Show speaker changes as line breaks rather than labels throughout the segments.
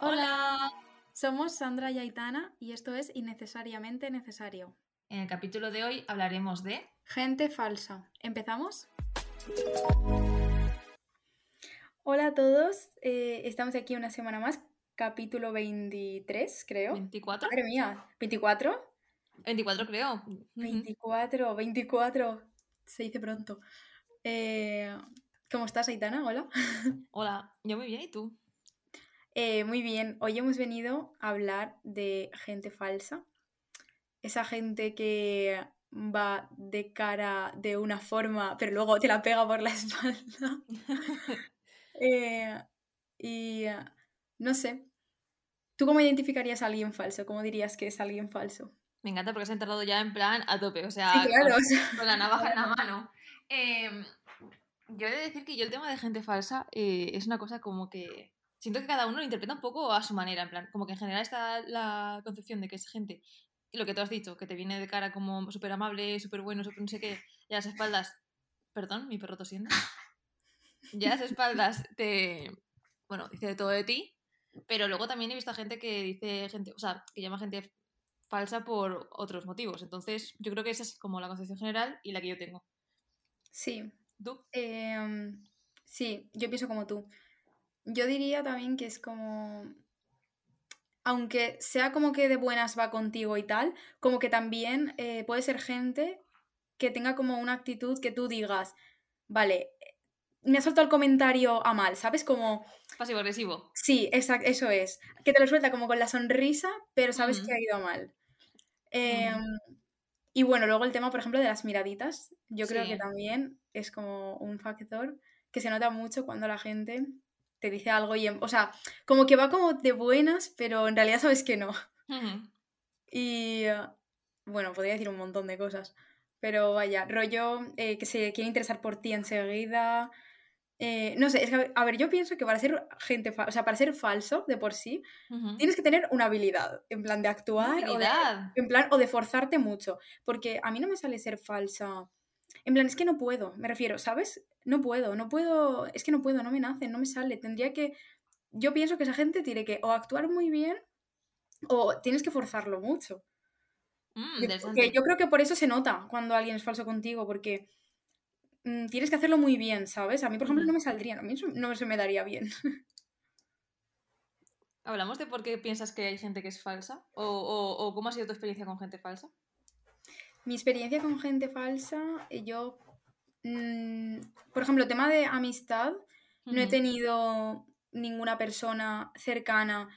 Hola, somos Sandra y Aitana y esto es Innecesariamente Necesario.
En el capítulo de hoy hablaremos de...
Gente falsa. ¿Empezamos? Hola a todos, eh, estamos aquí una semana más, capítulo 23, creo.
¿24?
Madre mía, ¿24?
24 creo. Ujú.
24, 24, se dice pronto. Eh, ¿Cómo estás, Aitana? Hola.
Hola, yo muy bien, ¿y tú?
Eh, muy bien, hoy hemos venido a hablar de gente falsa. Esa gente que va de cara de una forma, pero luego te la pega por la espalda. Eh, y no sé. ¿Tú cómo identificarías a alguien falso? ¿Cómo dirías que es alguien falso?
Me encanta porque has entrado ya en plan a tope, o sea,
Sí, claro,
con,
o sea,
con la navaja en la mano. Em, yo he de decir que yo el tema de gente falsa eh, es una cosa como que siento que cada uno lo interpreta un poco a su manera, en plan, como que en general está la concepción de que es gente, y lo que tú has dicho, que te viene de cara como súper amable, súper bueno, súper no sé qué, y a las espaldas, perdón, mi perro tosiendo, y a las espaldas te, bueno, dice de todo de ti, pero luego también he visto a gente que dice gente, o sea, que llama gente falsa por otros motivos, entonces yo creo que esa es como la concepción general y la que yo tengo.
sí.
¿Tú?
Em, sí, yo pienso como tú. Yo diría también que es como. Aunque sea como que de buenas va contigo y tal, como que también eh, puede ser gente que tenga como una actitud que tú digas, vale, me ha soltado el comentario a mal, ¿sabes? Como,
Pasivo-agresivo.
sí, exacto, eso es. Que te lo suelta como con la sonrisa, pero sabes que ha ido a mal. Em, y bueno, luego el tema, por ejemplo, de las miraditas, yo creo que también es como un factor que se nota mucho cuando la gente te dice algo y, en- o sea, como que va como de buenas, pero en realidad sabes que no. Y eh, bueno, podría decir un montón de cosas, pero vaya, rollo eh, que se quiere interesar por ti enseguida. Eh, no sé, es que, a ver, yo pienso que para ser gente, o sea, para ser falso de por sí, tienes que tener una habilidad, en plan de actuar o de,
habilidad.
en plan, o de forzarte mucho. Porque a mí no me sale ser falsa. En plan, es que no puedo, me refiero, ¿sabes? No puedo, no puedo, es que no puedo, no me nace, no me sale. Tendría que. Yo pienso que esa gente tiene que o actuar muy bien o tienes que forzarlo mucho.
Mm,
yo creo que por eso se nota cuando alguien es falso contigo, porque mm, tienes que hacerlo muy bien, ¿sabes? A mí, por ejemplo, no me saldría, a mí no se me daría bien.
¿Hablamos de por qué piensas que hay gente que es falsa? ¿O, o- o cómo ha sido tu experiencia con gente falsa?
Mi experiencia con gente falsa, eh, yo, mm, por ejemplo, tema de amistad, no he tenido ninguna persona cercana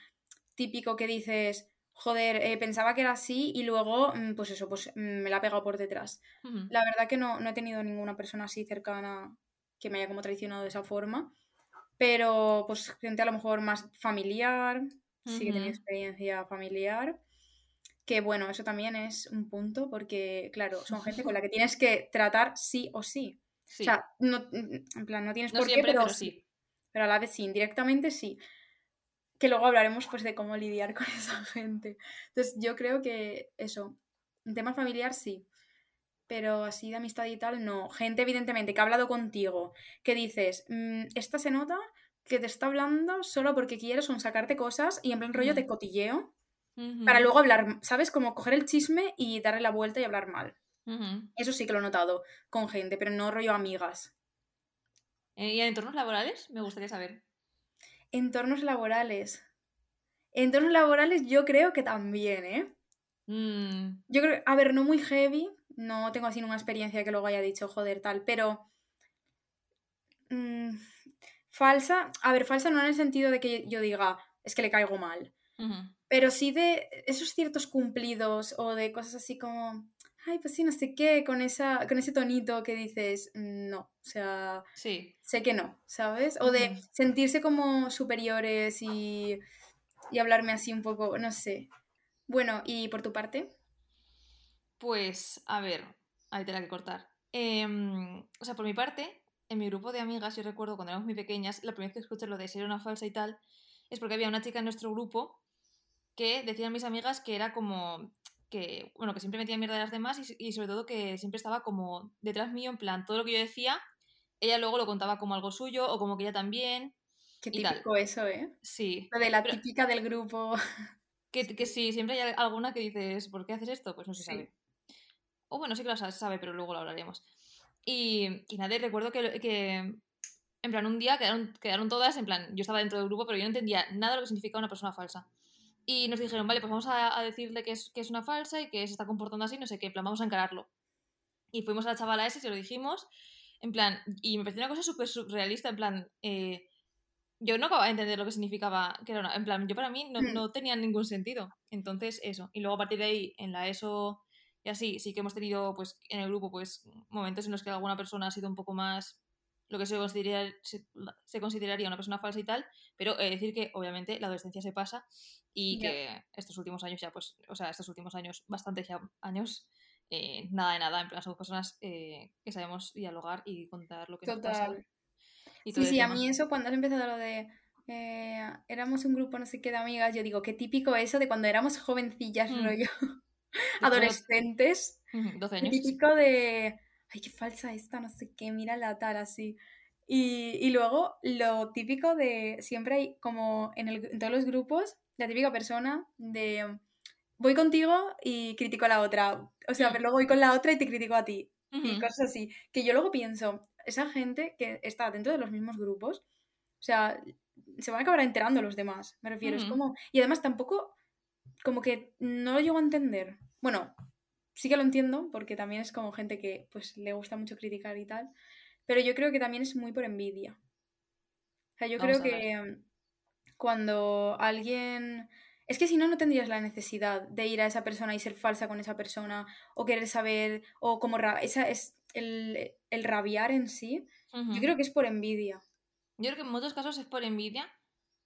típico que dices, joder, eh, pensaba que era así y luego, mm, pues eso, pues mm, me la ha pegado por detrás. La verdad que no, no he tenido ninguna persona así cercana que me haya como traicionado de esa forma, pero pues gente a lo mejor más familiar, sí que
Ujú.
experiencia familiar. Que bueno, eso también es un punto porque, claro, son gente con la que tienes que tratar sí o sí. O
Sí.
sea, no, en plan, no tienes
No
por qué,
siempre,
pero
pero
sí.
sí.
Pero a la vez sí, indirectamente sí. Que luego hablaremos pues de cómo lidiar con esa gente. Entonces yo creo que eso, en tema familiar sí. Pero así de amistad y tal, no. Gente, evidentemente, que ha hablado contigo, que dices, "Mm, esta se nota que te está hablando solo porque quieres son sacarte cosas y en plan rollo de
Ujú.
cotilleo para luego hablar, ¿sabes? Como coger el chisme y darle la vuelta y hablar mal. Eso sí que lo he notado con gente, pero no rollo amigas.
Eh, ¿Y en entornos laborales? Me gustaría saber.
Entornos laborales. Entornos laborales yo creo que también, ¿eh?
Mm,
Yo creo, a ver, no muy heavy, no tengo así una experiencia que luego haya dicho, joder, tal, pero... mm, falsa, a ver, falsa no en el sentido de que yo diga, es que le caigo mal, pero sí de esos ciertos cumplidos o de cosas así como, ay, pues sí, no sé qué, con, esa, con ese tonito que dices, "Mm, no, o sea,
Sí.
sé que no, ¿sabes? O de sentirse como superiores y, y hablarme así un poco, no sé. Bueno, ¿y por tu parte?
Pues, a ver, ahí te la que cortar. Em, o sea, por mi parte, en mi grupo de amigas, yo recuerdo cuando éramos muy pequeñas, la primera vez que escuché lo de ser una falsa y tal, es porque había una chica en nuestro grupo que decían mis amigas que era como que, bueno, que siempre metía mierda de las demás y, y sobre todo que siempre estaba como detrás mío, en plan, todo lo que yo decía, ella luego lo contaba como algo suyo o como que ella también.
Qué típico eso, ¿eh?
Sí.
Lo de la
Pero-
típica del grupo.
Que, que sí, siempre hay alguna que dices, ¿por qué haces esto? Pues no se
Sí.
sabe. O bueno, sí que lo sa- sabe, pero luego lo hablaremos. Y, y nada, y recuerdo que, que, en plan, un día quedaron, quedaron todas, en plan, yo estaba dentro del grupo, pero yo no entendía nada de lo que significaba una persona falsa. Y nos dijeron, vale, pues vamos a, a decirle que es, que es una falsa y que se está comportando así, no sé qué, en plan, vamos a encararlo. Y fuimos a la chavala esa y se lo dijimos, en plan, y me pareció una cosa súper surrealista, en plan, eh, yo no acababa de entender lo que significaba, que era una- en plan, yo para mí no,
Hmm.
no tenía ningún sentido. Entonces, eso. Y luego a partir de ahí, en la ESO y así, sí que hemos tenido, pues, en el grupo, pues, momentos en los que alguna persona ha sido un poco más lo que se, considera, se, se consideraría una persona falsa y tal, pero eh, decir que obviamente la adolescencia se pasa y
Ya.
que estos últimos años ya, pues, o sea, estos últimos años, bastantes ya años, eh, nada de nada, en plan, somos personas eh, que sabemos dialogar y contar lo que nos pasa.
Total.
Y
Sí, sí, a mí eso cuando has empezado lo de eh, éramos un grupo no sé qué de amigas, yo digo, qué típico eso de cuando éramos jovencillas,
Mm.
rollo, adolescentes,
Ujú, 12
Qué
años.
típico de, ay, qué falsa esta, no sé qué, mira la tal, así. Y, y luego lo típico de, siempre hay como en, el- en todos los grupos, la típica persona de, voy contigo y critico a la otra. O sea,
Mm.
pero luego voy con la otra y te critico a ti. Y
Ujú.
cosas así. Que yo luego pienso, esa gente que está dentro de los mismos grupos, o sea, se van a acabar enterando los demás, me refiero. Es
Ujú.
como, y además tampoco, como que no lo llego a entender. Bueno, sí que lo entiendo, porque también es como gente que pues le gusta mucho criticar y tal, pero yo creo que también es muy por envidia. O sea, yo
Vamos
creo que mm, cuando alguien... Es que si no, no tendrías la necesidad de ir a esa persona y ser falsa con esa persona, o querer saber, o como... ra- Esa es el, el rabiar en sí. Yo creo que es por envidia.
Yo creo que en muchos casos es por envidia,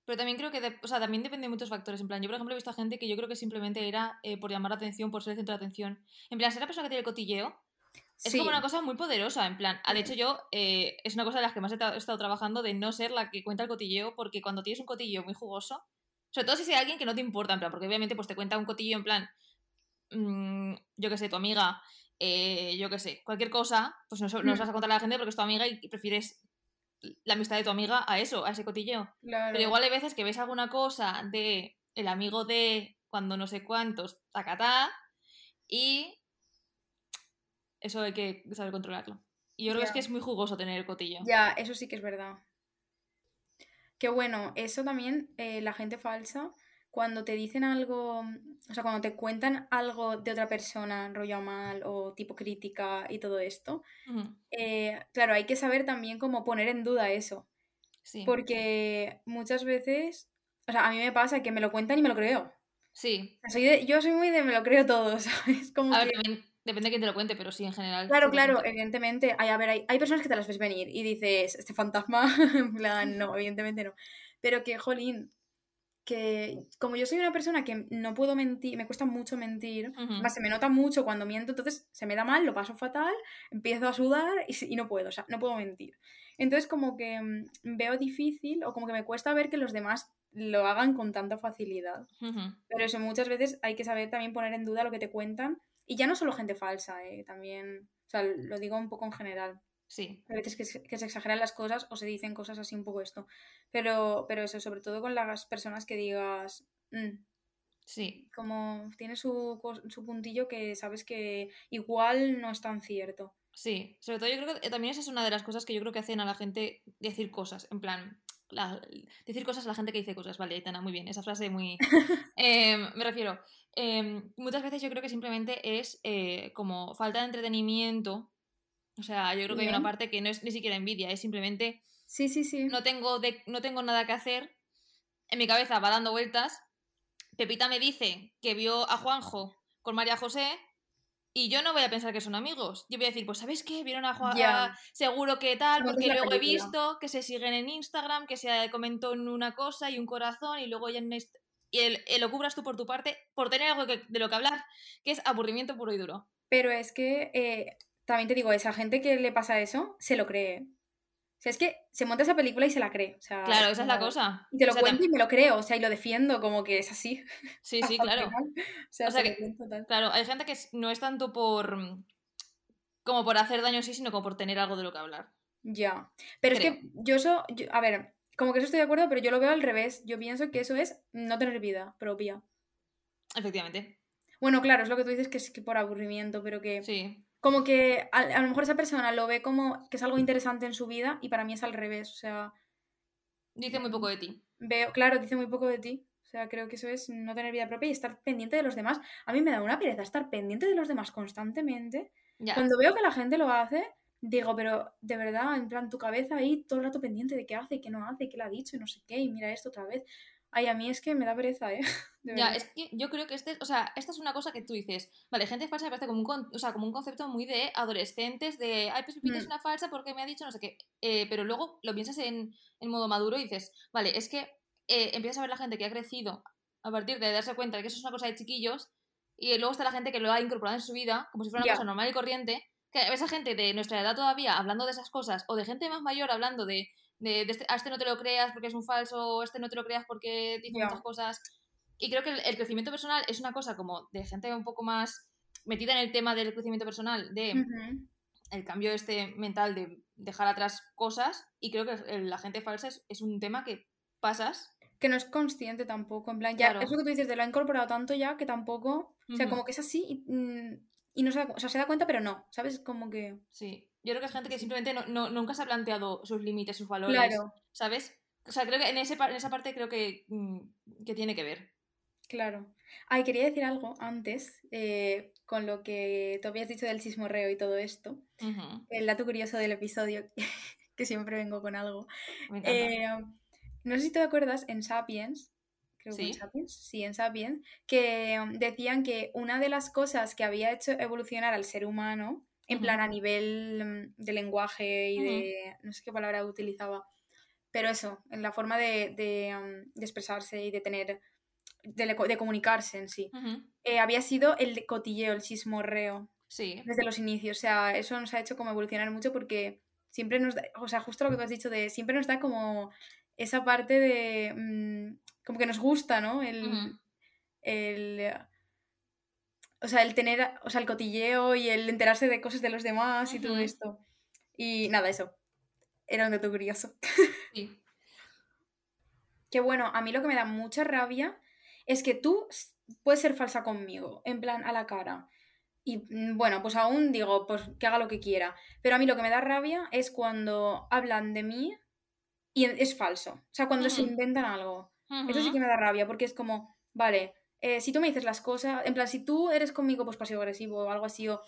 pero también creo que, de- o sea, también depende de muchos factores. En plan, yo por ejemplo he visto a gente que yo creo que simplemente era eh, por llamar la atención, por ser el centro de atención. En plan, ser la persona que tiene el cotilleo es
Sí,
como una cosa muy poderosa. En plan, ah, de hecho yo eh, es una cosa de las que más he, estado trabajando de no ser la que cuenta el cotilleo, porque cuando tienes un cotilleo muy jugoso, sobre todo si es alguien que no te importa, en plan, porque obviamente pues te cuenta un cotilleo en plan, mm, yo qué sé, tu amiga, eh, yo qué sé, cualquier cosa, pues no, no se
Mm.
vas a contar a la gente porque es tu amiga y prefieres la amistad de tu amiga a eso, a ese cotilleo.
claro.
Pero igual hay veces que ves alguna cosa de el amigo de cuando no sé cuántos, tacatá, y eso hay que saber controlarlo. Y yo creo que es
Ya.
que es muy jugoso tener el cotillo.
Ya, eso sí que es verdad. Que bueno, eso también, eh, la gente falsa, cuando te dicen algo, o sea, cuando te cuentan algo de otra persona, rollo mal o tipo crítica y todo esto, eh, claro, hay que saber también cómo poner en duda eso.
Sí.
Porque muchas veces, o sea, a mí me pasa que me lo cuentan y me lo creo.
Sí.
Soy de- yo soy muy de me lo creo todo, ¿sabes? Como
A ver,
que...
también depende de quién te lo cuente, pero sí, en general.
Claro, claro, evidentemente. Hay, a ver, hay, hay personas que te las ves venir y dices, este fantasma, en plan, no, evidentemente no. Pero que, jolín, que como yo soy una persona que no puedo mentir, me cuesta mucho mentir, se me nota mucho cuando miento, entonces se me da mal, lo paso fatal, empiezo a sudar y, no puedo, o sea, no puedo mentir. Entonces como que mm, veo difícil o como que me cuesta ver que los demás lo hagan con tanta facilidad. Pero eso, muchas veces hay que saber también poner en duda lo que te cuentan. Y ya no solo gente falsa, eh, también, o sea, lo digo un poco en general.
Sí.
A veces que, se- que se exageran las cosas o se dicen cosas así un poco esto. Pero, pero eso, sobre todo con las personas que digas, "Mm",
Sí.
como tiene su, su puntillo que sabes que igual no es tan cierto.
Sí, sobre todo yo creo que eh, también esa es una de las cosas que yo creo que hacen a la gente decir cosas, en plan, la- decir cosas a la gente que dice cosas, vale, Aitana, muy bien, esa frase muy... Em, me refiero, em, muchas veces yo creo que simplemente es eh, como falta de entretenimiento, o sea, yo creo que hay una parte que no es ni siquiera envidia, es simplemente
Sí, sí, sí.
no tengo, de- no tengo nada que hacer, en mi cabeza va dando vueltas, Pepita me dice que vio a Juanjo con María José y yo no voy a pensar que son amigos. Yo voy a decir, pues ¿sabéis qué? Vieron a Juan,
Ya.
seguro que tal, porque luego he visto que se siguen en Instagram, que se comentó en una cosa y un corazón y luego ya en y el, el lo cubras tú por tu parte por tener algo que- de lo que hablar, que es aburrimiento puro y duro.
Pero es que eh, también te digo, esa gente que le pasa eso, se lo cree. O sea, es que se monta esa película y se la cree. O sea,
Claro, esa es la cosa.
Y te lo
O sea,
cuento y me lo creo, o sea, y lo defiendo como que es así.
Sí, sí, claro.
O sea,
O sea
se
que-. Claro, hay gente que no es tanto por como por hacer daño sí, sino como por tener algo de lo que hablar.
Ya. Pero es que yo eso, yo- a ver, como que eso estoy de acuerdo, pero yo lo veo al revés. Yo pienso que eso es no tener vida propia.
Efectivamente.
Bueno, claro, es lo que tú dices que es que por aburrimiento, pero que
Sí.
Como que a, a lo mejor esa persona lo ve como que es algo interesante en su vida y para mí es al revés. O sea,
Dice muy poco de ti.
veo, claro, dice muy poco de ti. O sea, creo que eso es no tener vida propia y estar pendiente de los demás. A mí me da una pereza estar pendiente de los demás constantemente.
Ya.
Cuando veo que la gente lo hace, digo, pero de verdad, en plan, tu cabeza ahí todo el rato pendiente de qué hace y qué no hace, y qué le ha dicho y no sé qué, y mira esto otra vez. Ay, a mí es que me da pereza, ¿eh? De
Ya,
verdad.
es que yo creo que este, o sea, esta es una cosa que tú dices, vale, gente falsa me parece como un, o sea, como un concepto muy de adolescentes, de, ay, pues Pepita es
Mm.
una falsa porque me ha dicho no sé qué, Eh, pero luego lo piensas en, en modo maduro y dices, vale, es que eh, empiezas a ver la gente que ha crecido a partir de darse cuenta de que eso es una cosa de chiquillos y luego está la gente que lo ha incorporado en su vida como si fuera una cosa normal y corriente, que ves a gente de nuestra edad todavía hablando de esas cosas o de gente más mayor hablando de, de, de este, a este no te lo creas porque es un falso, o este no te lo creas porque dice
Ya.
muchas cosas. Y creo que el, el crecimiento personal es una cosa como de gente un poco más metida en el tema del crecimiento personal, de
Ujú.
el cambio este mental de dejar atrás cosas. Y creo que la gente falsa es, es un tema que pasas.
Que no es consciente tampoco, en plan, ya,
Claro.
es lo que tú dices, de lo ha incorporado tanto ya que tampoco, o sea, como que es así y, mm, y no se da, o sea, se da cuenta, pero no, ¿sabes? Como que,
Sí. Yo creo que es gente que simplemente no, no- nunca se ha planteado sus límites, sus valores.
claro,
¿Sabes? O sea, creo que en, ese, en esa parte creo que, mm, que tiene que ver.
claro. Ay, quería decir algo antes, eh, con lo que tú habías dicho del chismorreo y todo esto. El dato curioso del episodio, que siempre vengo con algo.
Me.
Eh, no sé si te acuerdas en Sapiens, creo que en. Sapiens, sí, en Sapiens, que um, decían que una de las cosas que había hecho evolucionar al ser humano, en plan a nivel mm, de lenguaje y de, no sé qué palabra utilizaba, pero eso, en la forma de, de, de expresarse y de tener, de, de comunicarse en sí, eh, había sido el cotilleo, el chismorreo
Sí.
desde los inicios. O sea, eso nos ha hecho como evolucionar mucho porque siempre nos da, o sea, justo lo que tú has dicho de, siempre nos da como esa parte de, mm, como que nos gusta, ¿no? El, el, o sea, el tener, o sea, el cotilleo y el enterarse de cosas de los demás y todo esto. Y nada, eso. Era un dato curioso.
Sí.
Que bueno, a mí lo que me da mucha rabia es que tú puedes ser falsa conmigo, en plan a la cara. Y mm, bueno, pues aún digo, pues que haga lo que quiera. Pero a mí lo que me da rabia es cuando hablan de mí y es falso. O sea, cuando se inventan algo. Eso sí que me da rabia, porque es como, vale, eh, si tú me dices las cosas, en plan, si tú eres conmigo pues pasivo-agresivo o algo así, o,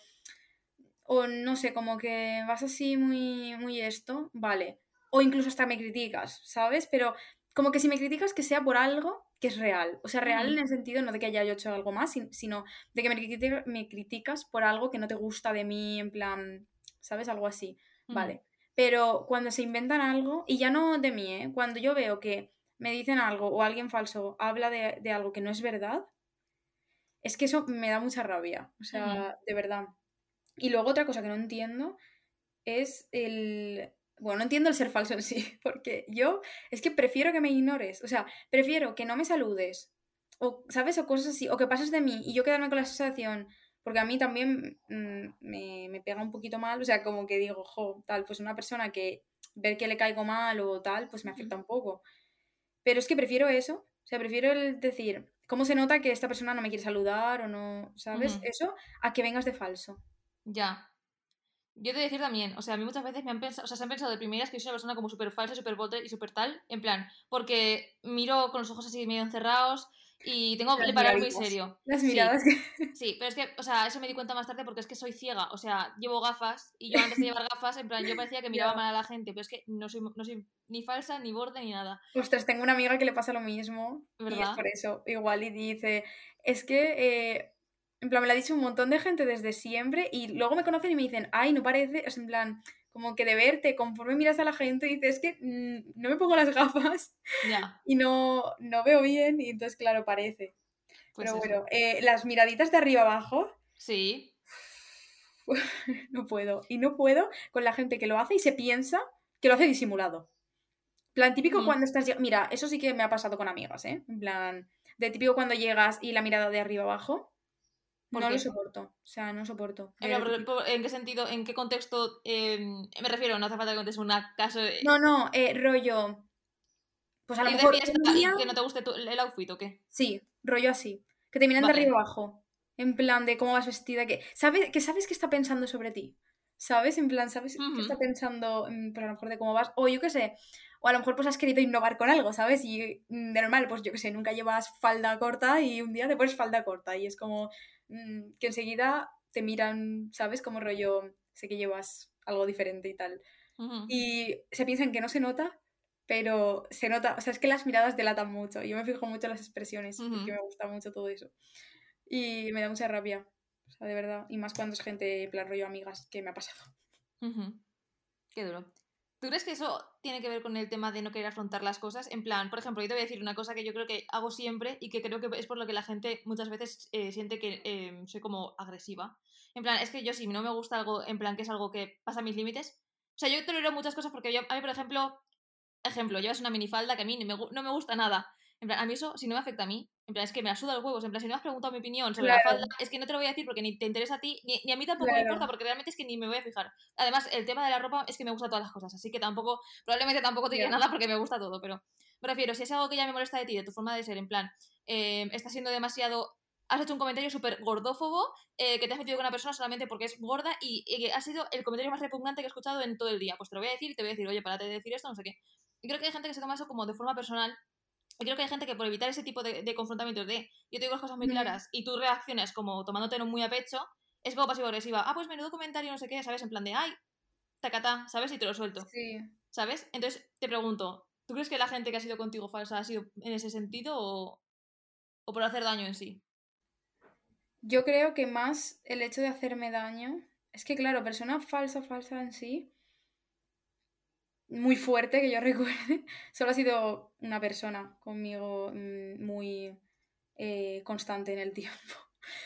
o no sé, como que vas así muy, muy esto, vale. O incluso hasta me criticas, ¿sabes? Pero como que si me criticas que sea por algo que es real. O sea, real en el sentido no de que haya yo hecho algo más, sin- sino de que me, me criticas por algo que no te gusta de mí, en plan, ¿sabes? Algo así. Vale. Pero cuando se inventan algo, y ya no de mí, ¿eh? Cuando yo veo que me dicen algo o alguien falso habla de, de algo que no es verdad, es que eso me da mucha rabia. O sea, de verdad. Y luego otra cosa que no entiendo es el... Bueno, no entiendo el ser falso en sí, porque yo es que prefiero que me ignores, o sea, prefiero que no me saludes, o, ¿sabes? O cosas así, o que pases de mí y yo quedarme con la sensación, porque a mí también mm, me, me pega un poquito mal, o sea, como que digo, jo, tal, pues una persona que ver que le caigo mal o tal, pues me afecta un poco. Pero es que prefiero eso, o sea, prefiero el decir, ¿cómo se nota que esta persona no me quiere saludar o no, ¿sabes? Eso a que vengas de falso.
Ya. Yo te voy a decir también, o sea, a mí muchas veces me han pensado, o sea, se han pensado de primeras que yo soy una persona como súper falsa, súper bote y súper tal, en plan, porque miro con los ojos así medio encerrados y tengo que parar muy serio.
Las
Sí,
miradas que...
Sí, pero es que, o sea, eso me di cuenta más tarde porque es que soy ciega, o sea, llevo gafas y yo antes de llevar gafas, en plan, yo parecía que miraba mal a la gente, pero es que no soy, no soy ni falsa, ni borde, ni nada,
Ostras, tengo una amiga que le pasa lo mismo. Y es
¿verdad?
por eso, igual, y dice, es que, eh, en plan, me lo ha dicho un montón de gente desde siempre y luego me conocen y me dicen, ay, no parece, es en plan, como que de verte, conforme miras a la gente, dices, es que mm, no me pongo las gafas y no, no veo bien y entonces, claro, parece.
pues
Pero
eso.
bueno, eh, las miraditas de arriba abajo,
Sí,
no puedo. Y no puedo con la gente que lo hace y se piensa que lo hace disimulado. plan, típico
Mm.
cuando estás... Mira, eso sí que me ha pasado con amigas, ¿eh? En plan, de típico cuando llegas y la mirada de arriba abajo.
¿Por
No lo
qué?
soporto. O sea, no soporto.
Por- por- ¿en qué sentido, en qué contexto? eh, me refiero, no hace falta que contes un caso. eh,
No, no, eh, rollo... Pues a lo mejor un día-
que no te guste tu- el outfit o qué.
Sí, rollo así. Que te miran
Vale.
de arriba abajo. En plan de cómo vas vestida. Que sabes que, sabes que está pensando sobre ti. ¿Sabes? En plan, ¿sabes que está pensando pues a lo mejor de cómo vas? O yo qué sé. O a lo mejor pues has querido innovar con algo, ¿sabes? Y mm, de normal, pues yo qué sé, nunca llevas falda corta y un día te pones falda corta. Y es como mm, que enseguida te miran, ¿sabes? Como rollo, sé que llevas algo diferente y tal. Y se piensan que no se nota, pero se nota, o sea, es que las miradas delatan mucho. Yo me fijo mucho en las expresiones, porque
Ujú.
me gusta mucho todo eso. Y me da mucha rabia, o sea, de verdad. Y más cuando es gente, en plan rollo amigas, que me ha pasado.
Qué duro. ¿Tú crees que eso tiene que ver con el tema de no querer afrontar las cosas? En plan, por ejemplo, yo te voy a decir una cosa que yo creo que hago siempre y que creo que es por lo que la gente muchas veces eh, siente que eh, soy como agresiva. En plan, es que yo si no me gusta algo, en plan que es algo que pasa mis límites. O sea, yo tolero muchas cosas porque yo, a mí, por ejemplo, ejemplo, llevas una minifalda que a mí me no me gusta nada. En plan, a mí eso, si no me afecta a mí, en plan, es que me la suda los huevos. En plan, si no me has preguntado mi opinión sobre la falda, es que no te lo voy a decir porque ni te interesa a ti, ni, ni a mí tampoco me importa, porque realmente es que ni me voy a fijar. Además, el tema de la ropa es que me gusta todas las cosas, así que tampoco, probablemente tampoco te diré
Ya.
nada porque me gusta todo, pero me refiero, si es algo que ya me molesta de ti, de tu forma de ser, en plan, eh, estás siendo demasiado. Has hecho un comentario súper gordófobo eh, que te has metido con una persona solamente porque es gorda y, y ha sido el comentario más repugnante que he escuchado en todo el día. Pues te lo voy a decir y te voy a decir, oye, párate de decir esto, no sé qué. Y creo que hay gente que se toma eso como de forma personal. Creo que hay gente que por evitar ese tipo de, de confrontamientos de yo te digo las cosas muy claras y tú reaccionas como tomándotelo muy a pecho, es como pasivo-agresiva. Ah, pues menudo comentario, no sé qué, ¿sabes? En plan de, ay, tacatá, ¿sabes? Y te lo suelto,
Sí.
¿sabes? Entonces te pregunto, ¿tú crees que la gente que ha sido contigo falsa ha sido en ese sentido o, o por hacer daño en sí?
Yo creo que más el hecho de hacerme daño. Es que, claro, persona falsa, falsa en sí. Muy fuerte que yo recuerde. Solo ha sido una persona conmigo mm, muy eh, constante en el tiempo.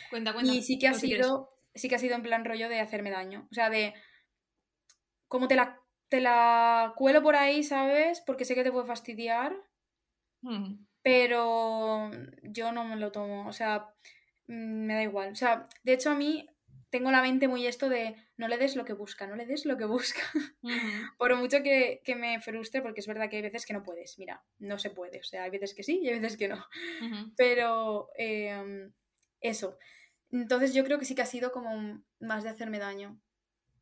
Cuenta, cuenta.
Y sí que ha
quieres.
sido. Sí que ha sido en plan rollo de hacerme daño. O sea, de. Como te la, te la cuelo por ahí, ¿sabes? Porque sé que te puede fastidiar.
Mm,
Pero yo no me lo tomo. O sea, mm, me da igual. O sea, de hecho a mí tengo la mente muy esto de no le des lo que busca, no le des lo que busca. Por mucho que, que me frustre, porque es verdad que hay veces que no puedes. Mira, no se puede. O sea, hay veces que sí y hay veces que no. Pero eh, eso. Entonces yo creo que sí que ha sido como más de hacerme daño.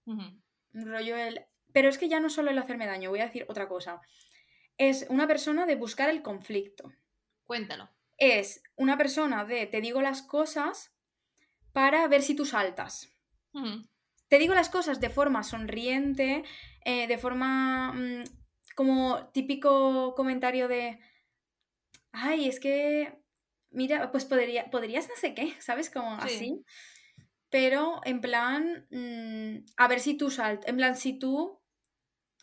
Un rollo el... Pero es que ya no solo el hacerme daño, voy a decir otra cosa. Es una persona de buscar el conflicto.
Cuéntalo.
Es una persona de te digo las cosas para ver si tú saltas. Te digo las cosas de forma sonriente, eh, de forma mm, como típico comentario de, ay, es que, mira, pues podría, podrías no sé qué, ¿sabes? Como
Sí.
así. Pero en plan, mm, a ver si tú saltas, en plan, si tú,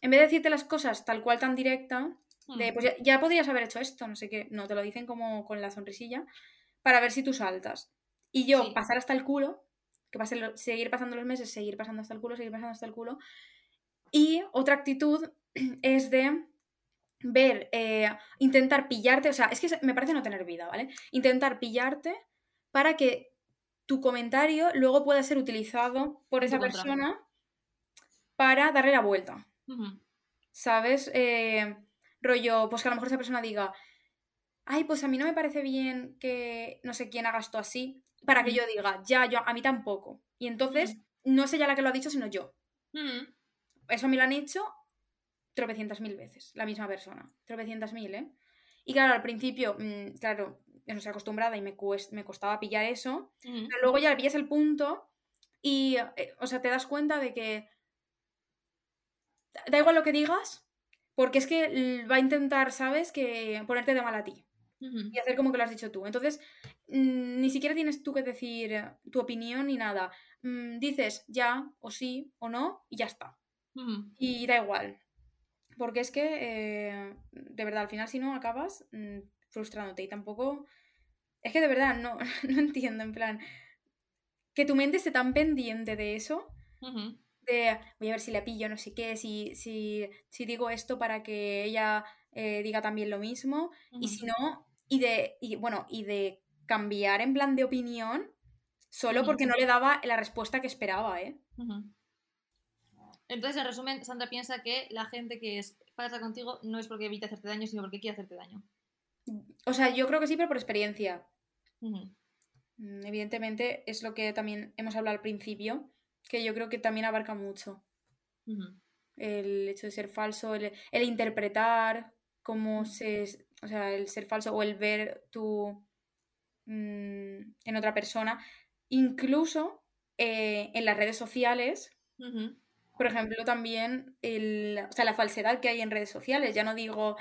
en vez de decirte las cosas tal cual tan directa, de, pues ya, ya podrías haber hecho esto, no sé qué, no, te lo dicen como con la sonrisilla, para ver si tú saltas. Y yo
Sí.
pasar hasta el culo, que pase lo- seguir pasando los meses, seguir pasando hasta el culo, seguir pasando hasta el culo. Y otra actitud es de ver, eh, intentar pillarte, o sea, es que me parece no tener vida, ¿vale? Intentar pillarte para que tu comentario luego pueda ser utilizado por esa persona para darle la vuelta. ¿Sabes? Eh, rollo, pues que a lo mejor esa persona diga, ay, pues a mí no me parece bien que no sé quién haga esto así, para que yo diga, ya, yo, a mí tampoco. Y entonces, no es ella la que lo ha dicho, sino yo. Eso me lo han hecho tropecientas mil veces, la misma persona. Tropecientas mil, ¿eh? Y claro, al principio, mm, claro, yo no soy acostumbrada y me, me costaba pillar eso, pero luego ya pillas el punto y, eh, o sea, te das cuenta de que da igual lo que digas, porque es que va a intentar, ¿sabes?, que ponerte de mal a ti Y hacer como que lo has dicho tú. Entonces, mm, ni siquiera tienes tú que decir eh, tu opinión ni nada. Mm, dices ya, o sí, o no, y ya está. Y da igual. Porque es que, eh, de verdad, al final si no acabas mm, frustrándote y tampoco... Es que de verdad no, no entiendo, en plan, que tu mente esté tan pendiente de eso,
Ujú.
de voy a ver si la pillo, no sé qué, si, si, si digo esto para que ella eh, diga también lo mismo, y si no, y de, y, bueno, y de cambiar en plan de opinión solo porque no le daba la respuesta que esperaba, ¿eh?
Entonces, en resumen, Sandra piensa que la gente que es falsa contigo no es porque evita hacerte daño, sino porque quiere hacerte daño.
O sea, yo creo que sí, pero por experiencia. Mm, evidentemente, es lo que también hemos hablado al principio, que yo creo que también abarca mucho. El hecho de ser falso, el, interpretar cómo se. O sea, el ser falso o el ver tu. Mm, en otra persona. Incluso eh, en las redes sociales por ejemplo, también el, o sea, la falsedad que hay en redes sociales. Ya no digo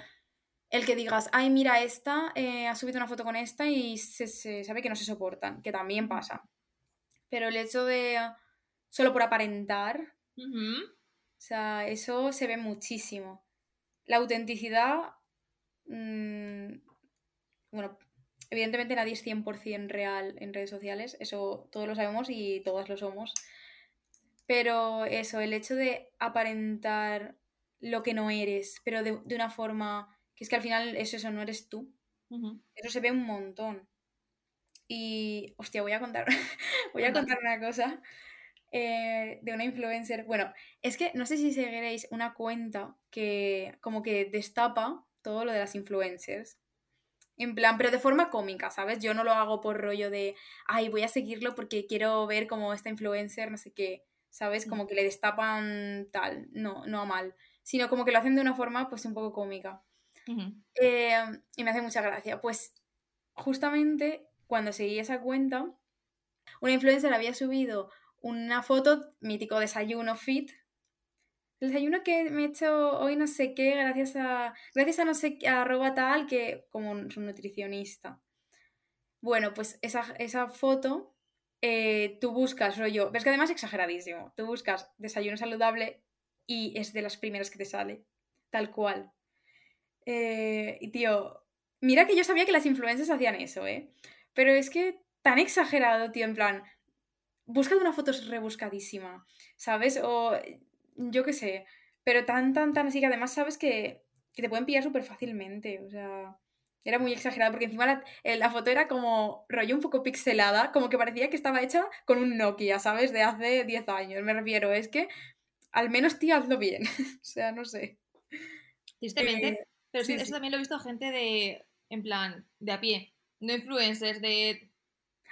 el que digas, ay, mira, esta eh, ha subido una foto con esta y se, sabe que no se soportan, que también pasa. Pero el hecho de solo por aparentar, o sea, eso se ve muchísimo. La autenticidad, mm, bueno, evidentemente nadie es 100% real en redes sociales, eso todos lo sabemos y todas lo somos. Pero eso, el hecho de aparentar lo que no eres, pero de, una forma que es que al final es eso, no eres tú. Eso se ve un montón. Y, hostia, voy a contar, voy a contar una cosa eh, de una influencer. Bueno, es que no sé si seguiréis una cuenta que como que destapa todo lo de las influencers. En plan, pero de forma cómica, ¿sabes? Yo no lo hago por rollo de, ay, voy a seguirlo porque quiero ver cómo esta influencer, no sé qué. ¿sabes? Como que le destapan tal, no, no a mal, sino como que lo hacen de una forma pues un poco cómica. Eh, y me hace mucha gracia. Pues justamente cuando seguí esa cuenta, una influencer había subido una foto, mítico desayuno fit. El desayuno que me he hecho hoy no sé qué, gracias a. Gracias a no sé qué, arroba tal, que como un nutricionista. Bueno, pues esa, esa foto eh, tú buscas rollo, ves que además es exageradísimo, tú buscas desayuno saludable y es de las primeras que te sale, tal cual. Eh, y tío, mira que yo sabía que las influencers hacían eso, ¿eh? Pero es que tan exagerado, tío, en plan, busca una foto rebuscadísima, ¿sabes? O yo qué sé, pero tan, tan, tan así que además sabes que, que te pueden pillar súper fácilmente, o sea... Era muy exagerada porque encima eh, la, foto era como rollo un poco pixelada, como que parecía que estaba hecha con un Nokia, ¿sabes? De hace 10 años, me refiero. Es que al menos tío, hazlo bien. o sea, no sé.
Tristemente. Eh, pero sí, eso también lo he visto gente de, en plan, de a pie. No influencers, de...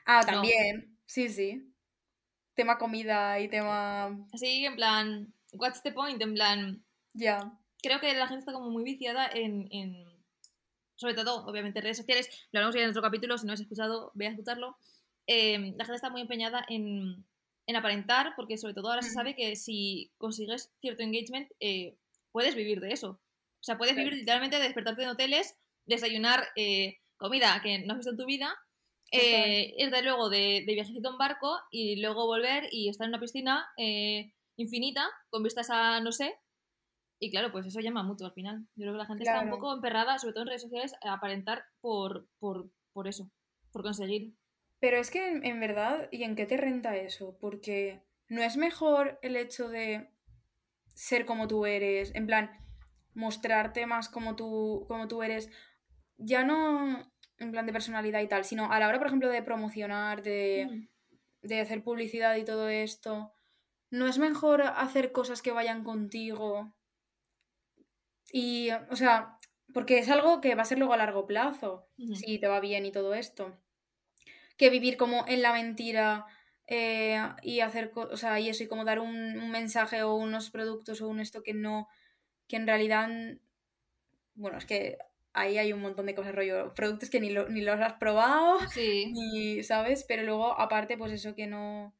Ah, también. Sí, sí. Tema comida y tema...
Así, en plan, what's the point? En plan...
Ya.
Creo que la gente está como muy viciada en sobre todo, obviamente, redes sociales, lo hablamos ya en otro capítulo, si no has escuchado, ve a escucharlo. Em, la gente está muy empeñada en, aparentar, porque sobre todo ahora se sabe que si consigues cierto engagement, eh, puedes vivir de eso. O sea, puedes vivir literalmente de despertarte en hoteles, desayunar eh, comida que no has visto en tu vida, eh, irte luego de, de, viajecito en barco y luego volver y estar en una piscina eh, infinita con vistas a, no sé, y claro, pues eso llama mucho al final. Yo creo que la gente está un poco emperrada, sobre todo en redes sociales, a aparentar por, por, eso, por conseguir.
Pero es que en, verdad, ¿y en qué te renta eso? Porque no es mejor el hecho de ser como tú eres, en plan, mostrarte más como tú, como tú eres, ya no en plan de personalidad y tal, sino a la hora, por ejemplo, de promocionar, de, mm. de hacer publicidad y todo esto. ¿No es mejor hacer cosas que vayan contigo y, o sea, porque es algo que va a ser luego a largo plazo, si te va bien y todo esto. Que vivir como en la mentira eh, y hacer, o sea, y eso, y como dar un, mensaje o unos productos o un esto que no, que en realidad, bueno, es que ahí hay un montón de cosas, rollo, productos que ni, ni los has probado, ni, ¿sabes? Pero luego, aparte, pues eso que no,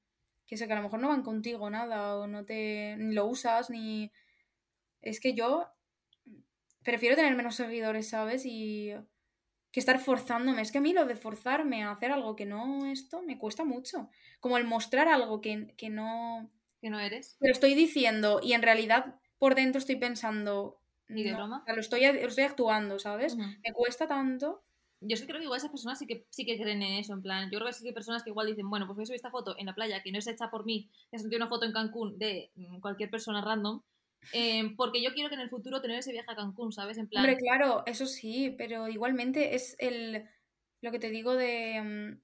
que eso que a lo mejor no van contigo nada, o no te, ni lo usas, ni... Es que yo prefiero tener menos seguidores, ¿sabes? Y que estar forzándome. Es que a mí lo de forzarme a hacer algo que no esto me cuesta mucho. Como el mostrar algo que, no...
Que no eres.
Pero estoy diciendo y en realidad por dentro estoy pensando...
¿Ni de broma?
lo, estoy, estoy actuando, ¿sabes? Me cuesta tanto.
Yo sí creo que igual esas personas sí que, sí que creen en eso, en plan, yo creo que sí que hay personas que igual dicen, bueno, pues voy a subir esta foto en la playa que no es hecha por mí, que es una foto en Cancún de mm, cualquier persona random, eh, porque yo quiero que en el futuro tener ese viaje a Cancún, ¿sabes? En plan...
Hombre, claro, eso sí, pero igualmente es el, lo que te digo de mm,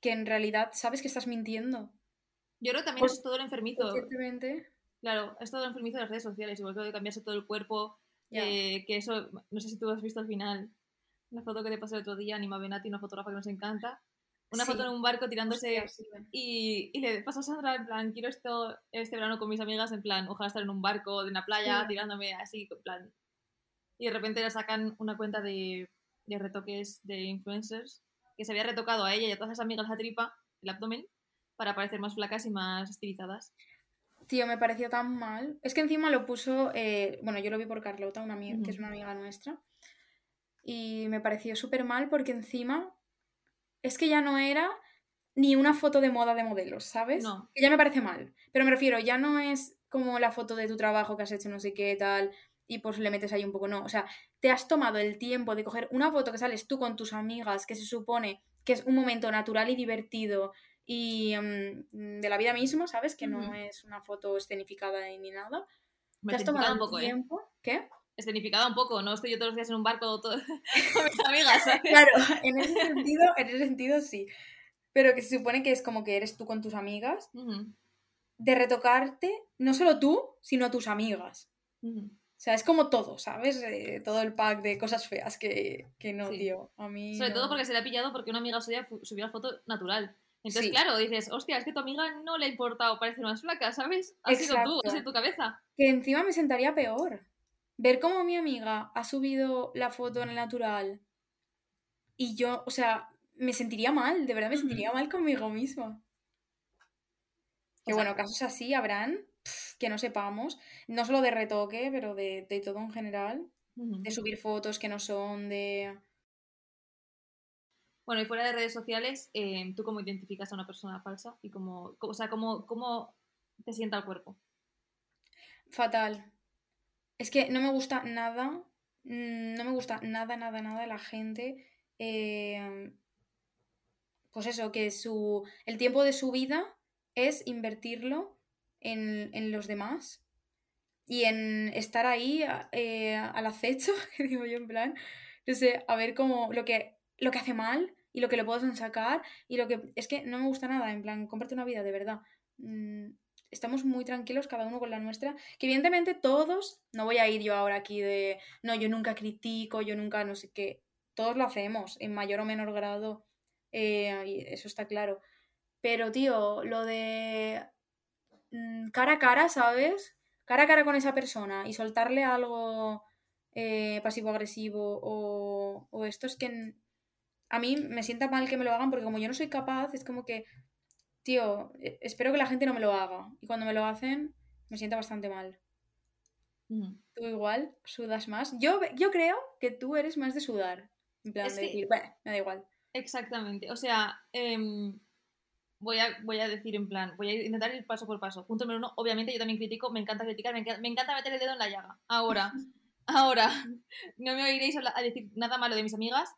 que en realidad sabes que estás mintiendo.
Yo creo que también es todo lo enfermizo. Claro, es todo lo enfermizo de las redes sociales, igual que de cambiarse todo el cuerpo, eh, que eso, no sé si tú has visto al final una foto que te pasé el otro día, Anima Benati, una fotógrafa que nos encanta. Una foto en un barco tirándose y, y, le pasó a Sandra en plan, quiero esto este verano con mis amigas, en plan, ojalá estar en un barco de una playa tirándome así, en plan. Y de repente le sacan una cuenta de, de retoques de influencers que se había retocado a ella y a todas esas amigas la tripa, el abdomen, para parecer más flacas y más estilizadas.
Tío, me pareció tan mal. Es que encima lo puso, eh, bueno, yo lo vi por Carlota, una amiga, que es una amiga nuestra y me pareció súper mal porque encima es que ya no era ni una foto de moda de modelos, ¿sabes?
No.
Que ya me parece mal. Pero me refiero, ya no es como la foto de tu trabajo que has hecho no sé qué tal y pues le metes ahí un poco, no. O sea, te has tomado el tiempo de coger una foto que sales tú con tus amigas, que se supone que es un momento natural y divertido y mm, de la vida misma, ¿sabes? Que no es una foto escenificada ni nada.
Me te has tomado un poco, ¿eh? tiempo.
¿Qué?
Escenificada un poco, no estoy yo todos los días en un barco todo, con mis amigas, ¿sabes?
Claro, en ese sentido, en ese sentido sí. Pero que se supone que es como que eres tú con tus amigas, de retocarte no solo tú, sino a tus amigas. O sea, es como todo, ¿sabes? Eh, todo el pack de cosas feas que, que no, tío. A mí.
Sobre todo porque se le ha pillado porque una amiga suya subió la foto natural. Entonces, claro, dices, hostia, es que tu amiga no le ha importado parecer más flaca, ¿sabes? Ha sido tú, es en tu cabeza.
Que encima me sentaría peor ver cómo mi amiga ha subido la foto en el natural y yo, o sea, me sentiría mal, de verdad me sentiría mal conmigo misma. Que bueno, casos así habrán que no sepamos, no solo de retoque, pero de, todo en general, de subir fotos que no son de...
Bueno, y fuera de redes sociales, eh, ¿tú cómo identificas a una persona falsa? Y cómo, o sea, cómo, cómo te sienta el cuerpo?
Fatal. Es que no me gusta nada, mm, no me gusta nada, nada, nada la gente. Eh, pues eso, que su, el tiempo de su vida es invertirlo en, en los demás y en estar ahí eh, al acecho, digo yo en plan, no sé, a ver cómo lo que, lo que hace mal y lo que le puedo sacar y lo que... Es que no me gusta nada, en plan, cómprate una vida, de verdad. Mm, estamos muy tranquilos cada uno con la nuestra, que evidentemente todos, no voy a ir yo ahora aquí de, no, yo nunca critico, yo nunca no sé qué, todos lo hacemos en mayor o menor grado, eh, y eso está claro. Pero, tío, lo de mm, cara a cara, ¿sabes? Cara a cara con esa persona y soltarle algo eh, pasivo-agresivo o, o esto es que a mí me sienta mal que me lo hagan porque como yo no soy capaz, es como que tío, e, espero que la gente no me lo haga. Y cuando me lo hacen, me sienta bastante mal. Tú igual sudas más. Yo, yo creo que tú eres más de sudar. En plan de decir, bueno, me da igual.
Exactamente. O sea, em, voy, a, voy a decir en plan, voy a intentar ir paso por paso. Punto número uno, obviamente yo también critico, me encanta criticar, me encanta, meter el dedo en la llaga. Ahora, ahora, no me oiréis a decir nada malo de mis amigas,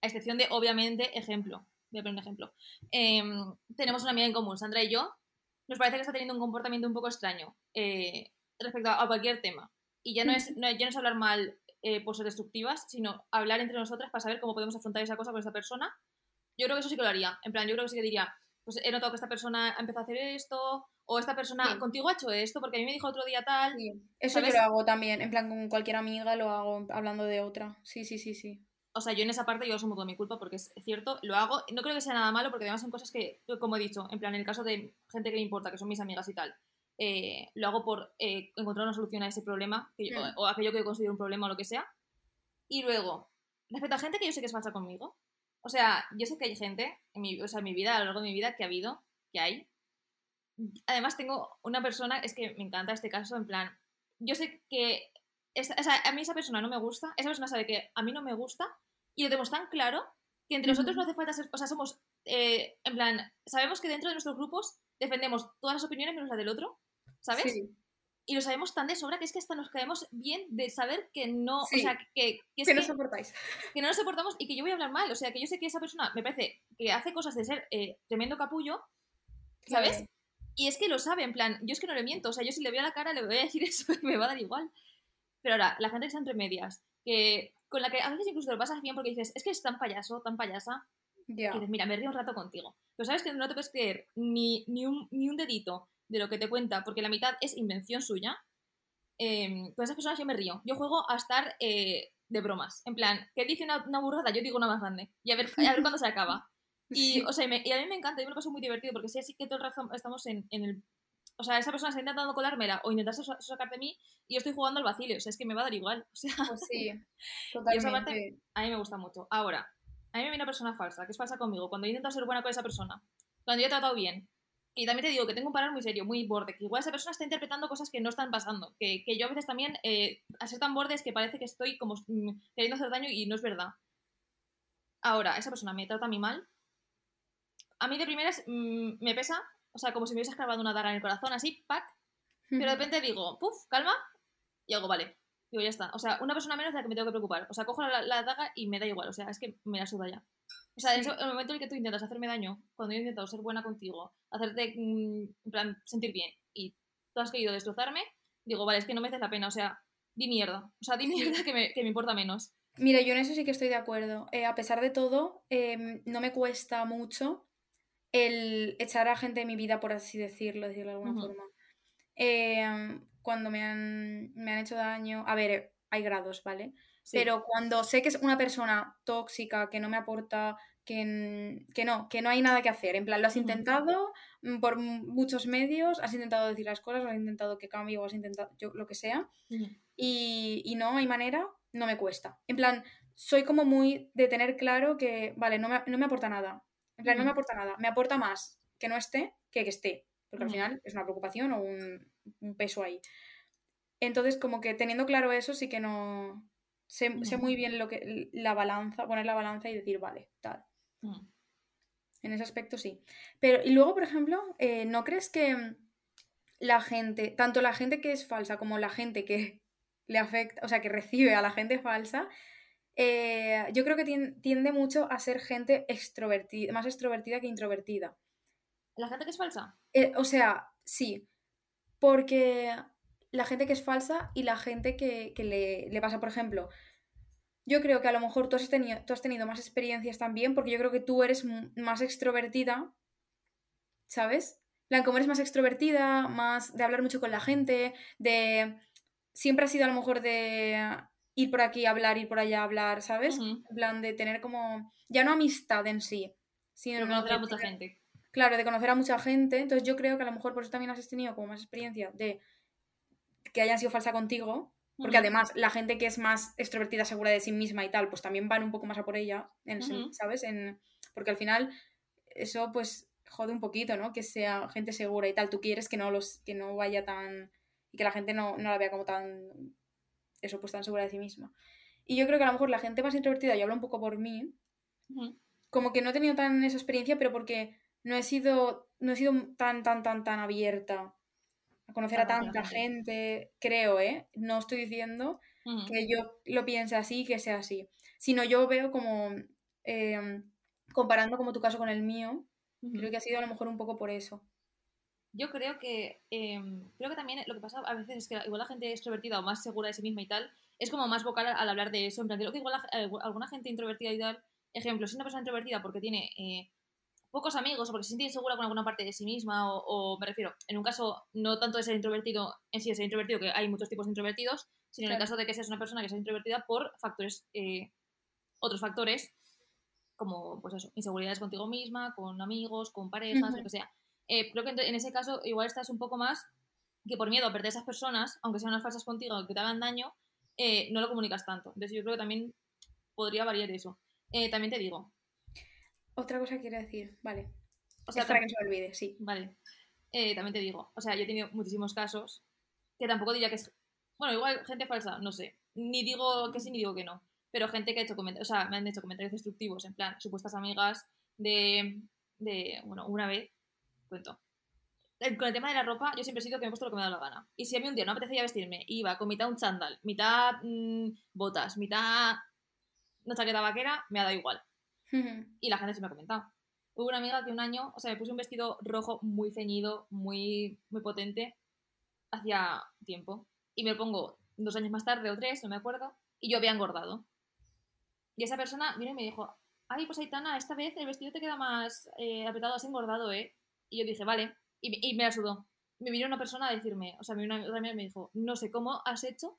a excepción de, obviamente, ejemplo voy a poner un ejemplo. Em, tenemos una amiga en común, Sandra y yo. Nos parece que está teniendo un comportamiento un poco extraño eh, respecto a, cualquier tema. Y ya no es, no, ya no es hablar mal eh, por ser destructivas, sino hablar entre nosotras para saber cómo podemos afrontar esa cosa con esa persona. Yo creo que eso sí que lo haría. En plan, yo creo que sí que diría, pues he notado que esta persona ha empezado a hacer esto, o esta persona contigo ha hecho esto, porque a mí me dijo otro día tal.
Eso yo lo hago también, en plan con cualquier amiga lo hago hablando de otra. Sí, sí, sí, sí
o sea, yo en esa parte yo asumo toda mi culpa porque es cierto, lo hago, no creo que sea nada malo porque además son cosas que, como he dicho, en plan, en el caso de gente que me importa, que son mis amigas y tal, eh, lo hago por eh, encontrar una solución a ese problema mm. o, aquello que considero un problema o lo que sea. Y luego, respecto a gente que yo sé que es falsa conmigo, o sea, yo sé que hay gente, en mi, o sea, en mi vida, a lo largo de mi vida, que ha habido, que hay. Además tengo una persona, es que me encanta este caso, en plan, yo sé que a mí esa persona no me gusta, esa persona sabe que a mí no me gusta y lo tenemos tan claro que entre nosotros no hace falta ser, o sea, somos, eh, en plan, sabemos que dentro de nuestros grupos defendemos todas las opiniones menos la del otro, ¿sabes? y lo sabemos tan de sobra que es que hasta nos caemos bien de saber que no,
Sí.
o sea, que, que es
Que no
que-
soportáis.
que no nos soportamos y que yo voy a hablar mal. O sea, que yo sé que esa persona me parece que hace cosas de ser eh, tremendo capullo, ¿sabes? Y es que lo sabe, en plan, yo es que no le miento. O sea, yo si le veo a la cara le voy a decir eso y me va a dar igual. Pero ahora, la gente que está entre medias, que con la que a veces incluso te lo pasas bien porque dices, es que es tan payaso, tan payasa,
Ya.
que dices, mira, me río un rato contigo. Pero sabes que no te puedes creer ni, ni, un, ni un dedito de lo que te cuenta, porque la mitad es invención suya. Em, con esas personas yo me río. Yo juego a estar eh, de bromas. En plan, que dice una, una burrada, yo digo una más grande. Y a ver, a ver cuándo se acaba. Y,
Sí.
o sea, y, me- y a mí me encanta, yo me lo paso muy divertido, porque sé así que todo el rato estamos en, en el... O sea, esa persona está intentando colármela o intentar so- sacar de mí y yo estoy jugando al vacile. O sea, es que me va a dar igual. O sea,
Pues sí,
Y esa parte-
totalmente.
a mí me gusta mucho. Ahora, a mí me viene una persona falsa, que es falsa conmigo, cuando yo intento ser buena con esa persona, cuando yo he tratado bien. Y también te digo que tengo un parar muy serio, muy borde, que igual esa persona está interpretando cosas que no están pasando. Que, que yo a veces también, eh, a ser tan borde, es que parece que estoy como mm, queriendo hacer daño y no es verdad. Ahora, esa persona me trata a mí mal. A mí de primeras mm, me pesa, o sea, como si me hubiese clavado una daga en el corazón, así, pack. Pero de repente digo, puf, calma, y hago, vale. Digo, ya está. O sea, una persona menos de la que me tengo que preocupar. O sea, cojo la, la daga y me da igual. O sea, es que me la suda ya. O sea, en
Sí.
el momento en el que tú intentas hacerme daño, cuando yo he intentado ser buena contigo, hacerte, mm, en plan, sentir bien, y tú has querido destrozarme, digo, vale, es que no me haces la pena. O sea, di mierda. O sea, di mierda que me, que me importa menos.
Mira, yo en eso sí que estoy de acuerdo. Eh, a pesar de todo, em, no me cuesta mucho el echar a gente de mi vida, por así decirlo, decirlo de alguna forma. Em, cuando me han, me han hecho daño. A ver, hay grados, ¿vale?
Sí.
Pero cuando sé que es una persona tóxica, que no me aporta, que, que no, que no hay nada que hacer. En plan, lo has intentado por muchos medios, has intentado decir las cosas, has intentado que cambie o has intentado yo, lo que sea y, y no hay manera, no me cuesta. En plan, soy como muy de tener claro que, vale, no me, no me aporta nada. En plan, no me aporta nada. Me aporta más que no esté que que esté. Porque al final es una preocupación o un, un peso ahí. Entonces, como que teniendo claro eso, sí que no. Sé, sé muy bien lo que la balanza, poner la balanza y decir, vale, tal. En ese aspecto sí. Pero, y luego, por ejemplo, eh, ¿no crees que la gente, tanto la gente que es falsa como la gente que le afecta, o sea, que recibe a la gente falsa, eh, yo creo que tien- tiende mucho a ser gente extrovertida, más extrovertida que introvertida.
¿La gente que es falsa?
Eh, o sea, sí, porque la gente que es falsa y la gente que, que le, le pasa, por ejemplo, yo creo que a lo mejor tú has, tenido, tú has tenido más experiencias también, porque yo creo que tú eres más extrovertida, ¿sabes? Como eres más extrovertida, más de hablar mucho con la gente, de... Siempre has sido a lo mejor de ir por aquí, hablar, ir por allá, hablar, ¿sabes? En plan, de tener como... Ya no amistad en sí, sino
Pero conocer a
de
mucha gente.
Claro, de conocer a mucha gente. Entonces yo creo que a lo mejor por eso también has tenido como más experiencia de que hayan sido falsa contigo. Porque además la gente que es más extrovertida, segura de sí misma y tal, pues también van un poco más a por ella, en el. ¿sabes? En, porque al final eso pues jode un poquito, ¿no? Que sea gente segura y tal. Tú quieres que no, los, que no vaya tan... y que la gente no, no la vea como tan... eso, pues tan segura de sí misma. Y yo creo que a lo mejor la gente más introvertida, yo hablo un poco por mí, como que no he tenido tan esa experiencia, pero porque no he sido, no he sido tan, tan, tan, tan abierta a conocer a
A conocer a
tanta
gente.
creo, ¿eh? No estoy diciendo que yo lo piense así y que sea así, sino yo veo como, eh, comparando como tu caso con el mío, creo que ha sido a lo mejor un poco por eso.
Yo creo que em, creo que también lo que pasa a veces es que igual la gente extrovertida o más segura de sí misma y tal es como más vocal al, hablar de eso. En plan, creo que igual la- eh, alguna gente introvertida y tal, ejemplo, si es una persona introvertida porque tiene eh, pocos amigos o porque se siente insegura con alguna parte de sí misma o, o me refiero, en un caso no tanto de ser introvertido en sí de ser introvertido, que hay muchos tipos de introvertidos, sino en el caso de que seas una persona que sea introvertida por factores, eh, otros factores como pues eso, inseguridades contigo misma, con amigos, con parejas, lo que sea. Eh, creo que en ese caso igual estás un poco más que por miedo a perder a esas personas, aunque sean unas falsas contigo, que te hagan daño, eh, no lo comunicas tanto. Entonces yo creo que también podría variar eso. Eh, también te digo,
Otra cosa que quiero decir, vale.
o sea,
es para que no se olvide, sí.
vale, también te digo, o sea, yo he tenido muchísimos casos que tampoco diría que es, bueno, igual gente falsa, no sé, ni digo que sí ni digo que no, pero gente que ha hecho comentarios, o sea, me han hecho comentarios destructivos, en plan, supuestas amigas de, de bueno, una vez, cuento, eh, con el tema de la ropa, yo siempre he sido que me he puesto lo que me da la gana. Y si a mí un día no apetecía vestirme, iba con mitad un chándal, mitad mm, botas, mitad una chaqueta vaquera, me ha dado igual. y la gente se me ha comentado. Hubo una amiga que un año, o sea, me puse un vestido rojo muy ceñido, muy, muy potente, hacía tiempo. Y me lo pongo dos años más tarde o tres, no me acuerdo, y yo había engordado. Y esa persona vino y me dijo, ay, pues Aitana, esta vez el vestido te queda más eh, apretado, has engordado, ¿eh? Y yo dije, vale, y, me la sudó. Me vino una persona a decirme, o sea, me vino una, amiga me dijo, no sé cómo has hecho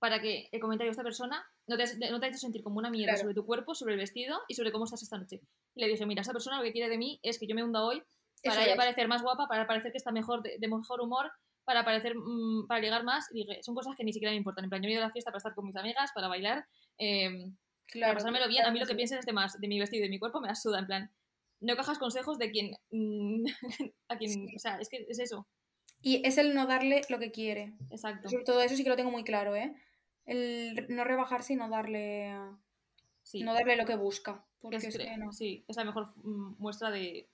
para que el comentario de esta persona no te, no te ha hecho sentir como una mierda sobre tu cuerpo, sobre el vestido y sobre cómo estás esta noche. Y le dije, mira, esa persona lo que quiere de mí es que yo me hunda hoy para ella parecer más guapa, para parecer que está mejor, de, mejor humor, para parecer, mm, para llegar más. Y dije, son cosas que ni siquiera me importan. En plan, yo me he ido a la fiesta para estar con mis amigas, para bailar, em, para pasármelo bien. a mí lo que piensen es de más de mi vestido y de mi cuerpo me asuda. En plan, no cojas consejos de quien. Mm, a quien o sea, es que es eso.
Y es el no darle lo que quiere.
Exacto.
Sobre todo eso sí que lo tengo muy claro, ¿eh? El no rebajarse y no darle. No darle lo que busca. Porque es,
Sí, es la mejor mm, muestra de,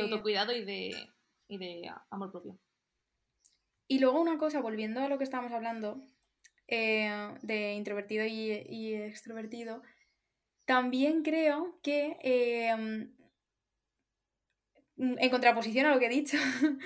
autocuidado y de, y de amor propio.
Y luego una cosa, volviendo a lo que estábamos hablando, eh, de introvertido y, extrovertido, también creo que em, en contraposición a lo que he dicho,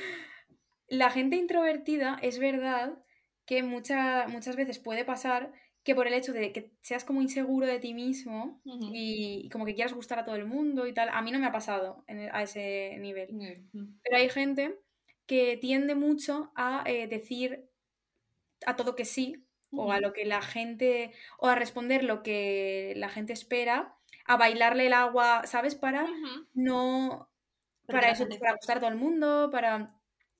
la gente introvertida es verdad que muchas veces puede pasar que por el hecho de que seas como inseguro de ti mismo y, como que quieras gustar a todo el mundo y tal, a mí no me ha pasado a ese nivel. Pero hay gente que tiende mucho a eh, decir a todo que sí, o a lo que la gente, o a responder lo que la gente espera, a bailarle el agua, ¿sabes? Para no, para eso, para gustar a todo el mundo, para...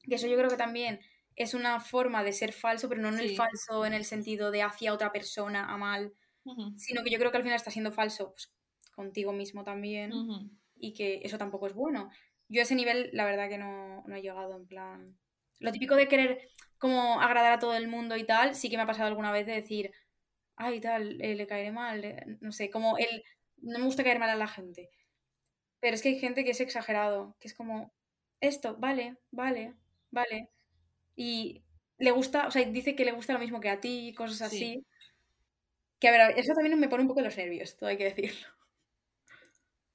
que eso yo creo que también es una forma de ser falso, pero no en el falso en el sentido de hacia otra persona a mal, sino que yo creo que al final está siendo falso pues, contigo mismo también y que eso tampoco es bueno. Yo a ese nivel, la verdad que no, no he llegado en plan... Lo típico de querer como agradar a todo el mundo y tal, sí que me ha pasado alguna vez de decir, ay, tal, eh, le caeré mal, eh", no sé, como el, no me gusta caer mal a la gente. Pero es que hay gente que es exagerado, que es como, esto, vale, vale, vale. Y le gusta, o sea, dice que le gusta lo mismo que a ti, cosas así. Que a ver, eso también me pone un poco los nervios, todo hay que decirlo.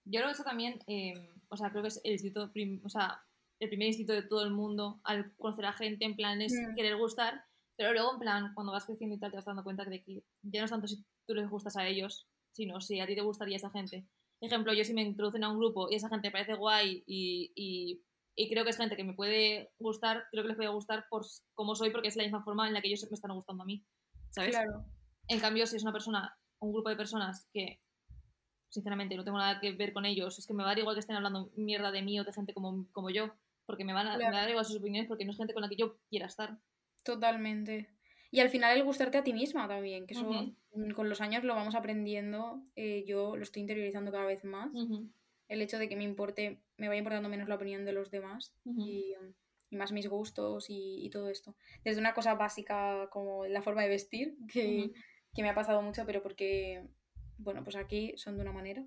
Yo creo que eso también, em, o sea, creo que es el instituto, o sea, el primer instinto de todo el mundo al conocer a gente, en plan es mm. querer gustar, pero luego en plan cuando vas creciendo y tal te vas dando cuenta de que ya no es tanto si tú les gustas a ellos, sino si a ti te gustaría esa gente. Ejemplo, yo si me introducen a un grupo y esa gente me parece guay y, y, y, creo que es gente que me puede gustar, creo que les puede gustar por cómo soy porque es la misma forma en la que ellos me están gustando a mí, ¿sabes? Claro. En cambio, si es una persona, un grupo de personas que sinceramente no tengo nada que ver con ellos, es que me va a dar igual que estén hablando mierda de mí o de gente como, como yo, porque me van a, dar igual sus opiniones porque no es gente con la que yo quiera estar.
Totalmente. Y al final el gustarte a ti misma también, que eso con los años lo vamos aprendiendo, eh, yo lo estoy interiorizando cada vez más. El hecho de que me importe, me vaya importando menos la opinión de los demás y, más mis gustos y, todo esto. Desde una cosa básica como la forma de vestir, que, que me ha pasado mucho, pero porque, bueno, pues aquí son de una manera.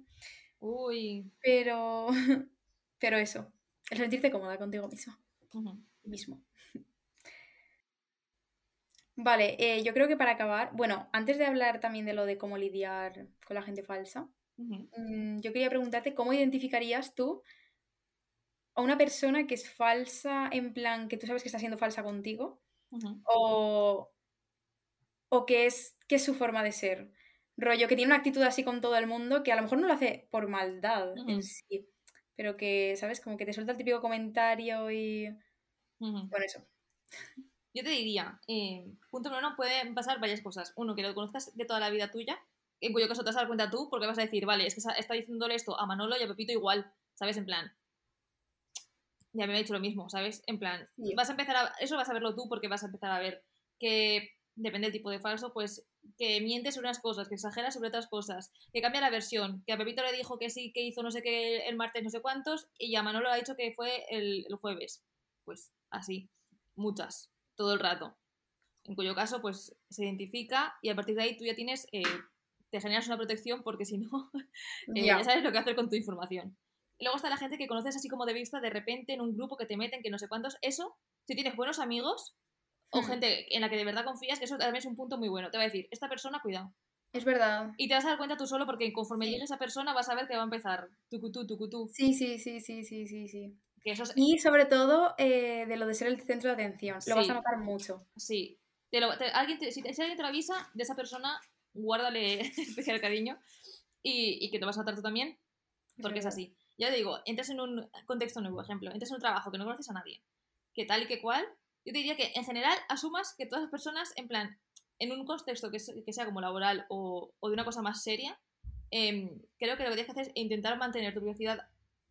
Uy.
Pero, pero eso, el sentirte cómoda contigo misma. Mismo. Vale, eh, yo creo que para acabar, bueno, antes de hablar también de lo de cómo lidiar con la gente falsa, mm, yo quería preguntarte cómo identificarías tú a una persona que es falsa en plan que tú sabes que está siendo falsa contigo o, o que, es, que es su forma de ser. Rollo, que tiene una actitud así con todo el mundo que a lo mejor no lo hace por maldad en sí, pero que, ¿sabes? Como que te suelta el típico comentario y... Por eso.
Yo te diría, eh, punto número uno, pueden pasar varias cosas. Uno, que lo conozcas de toda la vida tuya, en cuyo caso te vas a dar cuenta tú, porque vas a decir, vale, es que está diciéndole esto a Manolo y a Pepito igual, ¿sabes? En plan, ya me ha dicho lo mismo, ¿sabes? En plan, vas a empezar a, eso vas a verlo tú porque vas a empezar a ver que depende del tipo de falso, pues que miente sobre unas cosas, que exagera sobre otras cosas, que cambia la versión, que a Pepito le dijo que sí, que hizo no sé qué el martes, no sé cuántos, y a Manolo ha dicho que fue el, jueves. Pues así, muchas, todo el rato. En cuyo caso, pues se identifica y a partir de ahí tú ya tienes, eh, te generas una protección porque si no, eh, ya sabes lo que hacer con tu información. Y luego está la gente que conoces así como de vista de repente en un grupo que te meten, que no sé cuántos. Eso, si tienes buenos amigos o
Hmm.
gente en la que de verdad confías, eso también es un punto muy bueno. Te va a decir, esta persona, cuidado.
Es verdad.
Y te vas a dar cuenta tú solo porque conforme
Sí.
llegue esa persona vas a ver que va a empezar tucutú, tucutú.
Sí, sí, sí, sí, sí, sí, sí.
Que eso es,
Y sobre todo eh, de lo de ser el centro de atención. Lo vas a notar mucho.
sí. Te lo- te- alguien te- si, alguien te lo avisa, de esa persona, guárdale especial cariño y, y que te vas a notar tú también, porque es así. Ya te digo, entras en un contexto nuevo, ejemplo, entras en un trabajo que no conoces a nadie, que tal y que cual, yo te diría que en general asumas que todas las personas, en plan, en un contexto que, se- que sea como laboral o, o de una cosa más seria, em, creo que lo que tienes que hacer es intentar mantener tu privacidad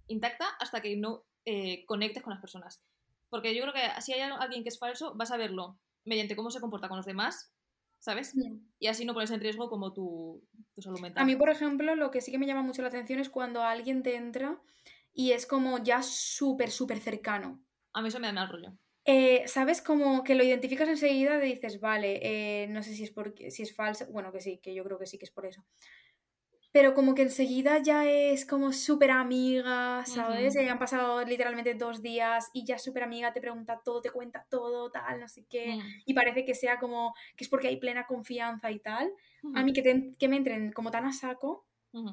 intacta hasta que no eh, conectes con las personas. Porque yo creo que si hay alguien que es falso, vas a verlo mediante cómo se comporta con los demás, ¿sabes? Y así no pones en riesgo como tu, tu salud mental.
A mí, por ejemplo, lo que sí que me llama mucho la atención es cuando alguien te entra y es como ya súper, súper cercano.
A mí eso me da mal rollo.
Eh, ¿Sabes? Como que lo identificas enseguida y dices, vale, eh, no sé si es porque, si es falso, bueno, que sí, que yo creo que sí que es por eso. Pero como que enseguida ya es como súper amiga, ¿sabes? Ya han pasado literalmente dos días y ya súper amiga, te pregunta todo, te cuenta todo, tal, no sé qué.
Mm.
Y parece que sea como que es porque hay plena confianza y tal. A mí que, te- que me entren como tan a saco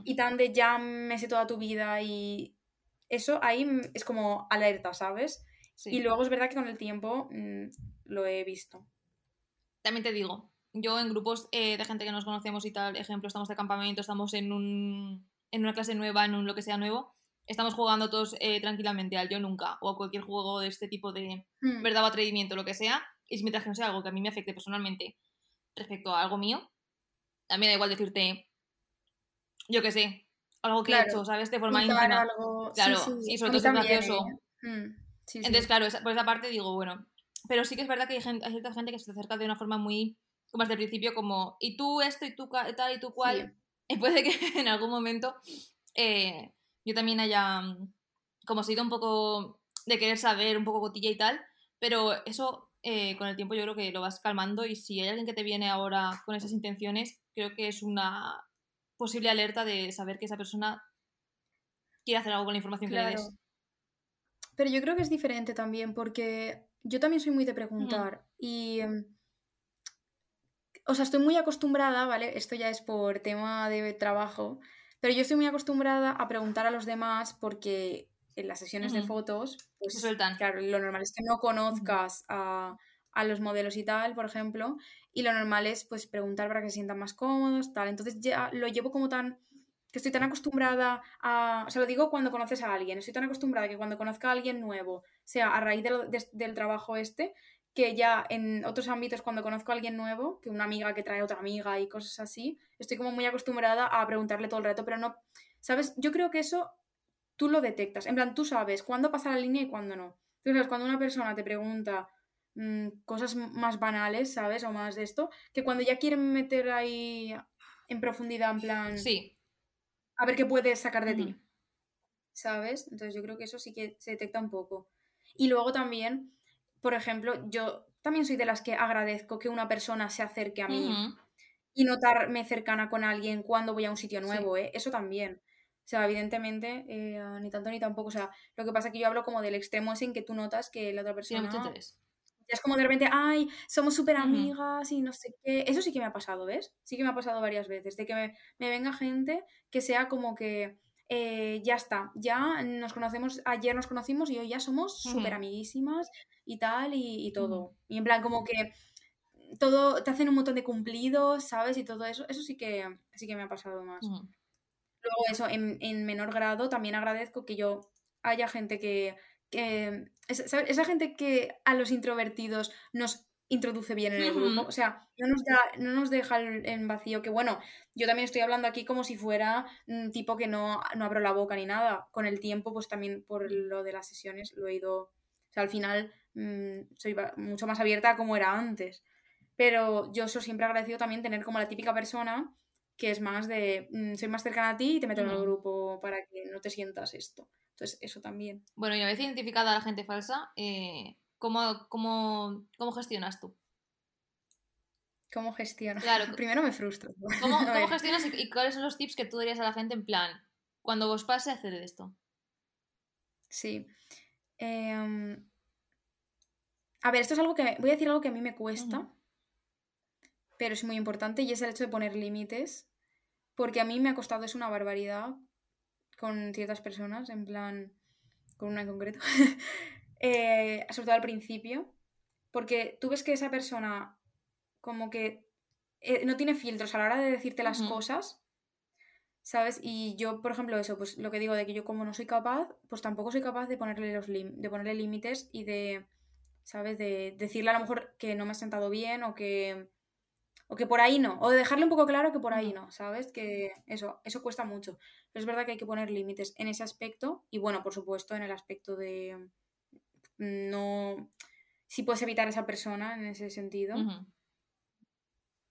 y tan de ya me sé toda tu vida y eso ahí es como alerta, ¿sabes?
Sí.
Y luego es verdad que con el tiempo mm, lo he visto.
También te digo, yo en grupos eh, de gente que nos conocemos y tal, ejemplo, estamos de campamento, estamos en, un, en una clase nueva, en un lo que sea nuevo, estamos jugando todos eh, tranquilamente al yo nunca o a cualquier juego de este tipo de
Mm,
verdad o atrevimiento, lo que sea, y si mientras que no sea algo que a mí me afecte personalmente respecto a algo mío, a mí da igual decirte, yo qué sé, algo que he
Claro.
hecho, ¿sabes? De forma íntima.
algo.
Claro,
sí,
sí,
a
sobre todo es gracioso.
¿eh? Mm, sí.
Entonces, claro, esa- por esa parte digo, bueno, pero sí que es verdad que hay, gente, hay cierta gente que se te acerca de una forma muy, como desde el principio, como, y tú esto, y tú tal, y tú cual, y puede que en algún momento eh, yo también haya mm, como sido un poco de querer saber, un poco cotilla y tal, pero eso eh, con el tiempo yo creo que lo vas calmando y si hay alguien que te viene ahora con esas intenciones, creo que es una posible alerta de saber que esa persona quiere hacer algo con la información que le des.
Pero yo creo que es diferente también, porque yo también soy muy de preguntar. Y. em, O sea, estoy muy acostumbrada, ¿vale? Esto ya es por tema de trabajo. Pero yo estoy muy acostumbrada a preguntar a los demás porque en las sesiones de fotos, pues
Se sueltan.
claro, lo normal es que no conozcas a, a los modelos y tal, por ejemplo, y lo normal es pues preguntar para que se sientan más cómodos, tal. Entonces ya lo llevo como tan que estoy tan acostumbrada a, o sea, lo digo cuando conoces a alguien, estoy tan acostumbrada que cuando conozca a alguien nuevo, sea a raíz de lo- de- del trabajo este, que ya en otros ámbitos cuando conozco a alguien nuevo, que una amiga que trae otra amiga y cosas así, estoy como muy acostumbrada a preguntarle todo el rato, pero no, ¿sabes? Yo creo que eso tú lo detectas, en plan, tú sabes cuándo pasa la línea y cuándo no. Entonces, cuando una persona te pregunta mm, cosas más banales, ¿sabes? O más de esto, que cuando ya quieren meter ahí en profundidad, en plan,
Sí.
a ver qué puedes sacar de ti. ¿Sabes? Entonces yo creo que eso sí que se detecta un poco. Y luego también, por ejemplo, yo también soy de las que agradezco que una persona se acerque a mí y notarme cercana con alguien cuando voy a un sitio
Sí.
nuevo, ¿eh? Eso también. O sea, evidentemente, eh, ni tanto ni tampoco. O sea, lo que pasa es que yo hablo como del extremo ese en que tú notas que la otra persona
interés.
ya es como de repente, ay, somos súper amigas y no sé qué. Eso sí que me ha pasado, ¿ves? Sí que me ha pasado varias veces. De que me, me venga gente que sea como que eh, ya está, ya nos conocemos, ayer nos conocimos y hoy ya somos
Ujú.
súper amiguísimas y tal y, y
Ujú.
todo. Y en plan, como que todo, te hacen un montón de cumplidos, ¿sabes? Y todo eso. Eso sí que, sí que me ha pasado más.
Ujú.
Luego eso, en, en menor grado, también agradezco que yo haya gente que... que esa, gente que a los introvertidos nos introduce bien en el grupo. O sea, no nos, da, no nos deja en vacío. Que bueno, yo también estoy hablando aquí como si fuera un tipo que no, no abro la boca ni nada. Con el tiempo, pues también por lo de las sesiones lo he ido... O sea, al final mm, soy mucho más abierta como era antes. Pero yo soy siempre agradecido también tener como la típica persona que es más de mm, soy más cercana a ti y te meto en el grupo para que no te sientas esto. Entonces, eso también.
Bueno, y una vez identificada a la gente falsa, eh, ¿cómo, cómo, cómo gestionas tú?
¿Cómo gestiono?
Claro,
Primero me frustro.
¿Cómo, gestionas y, y cuáles son los tips que tú darías a la gente en plan, cuando os pase hacer esto?
Sí. Em, a ver, esto es algo que. Voy a decir algo que a mí me cuesta, pero es muy importante y es el hecho de poner límites. Porque a mí me ha costado es una barbaridad con ciertas personas, en plan. con una en concreto. eh, sobre todo al principio. Porque tú ves que esa persona, como que eh, no tiene filtros a la hora de decirte las cosas. ¿Sabes? Y yo, por ejemplo, eso, pues lo que digo de que yo como no soy capaz, pues tampoco soy capaz de ponerle los de ponerle límites y de, ¿sabes? De decirle a lo mejor que no me ha sentado bien o que o que por ahí no, o de dejarle un poco claro que por ahí no, ¿sabes? Que eso, eso cuesta mucho. Pero es verdad que hay que poner límites en ese aspecto y bueno, por supuesto, en el aspecto de no si puedes evitar a esa persona en ese sentido,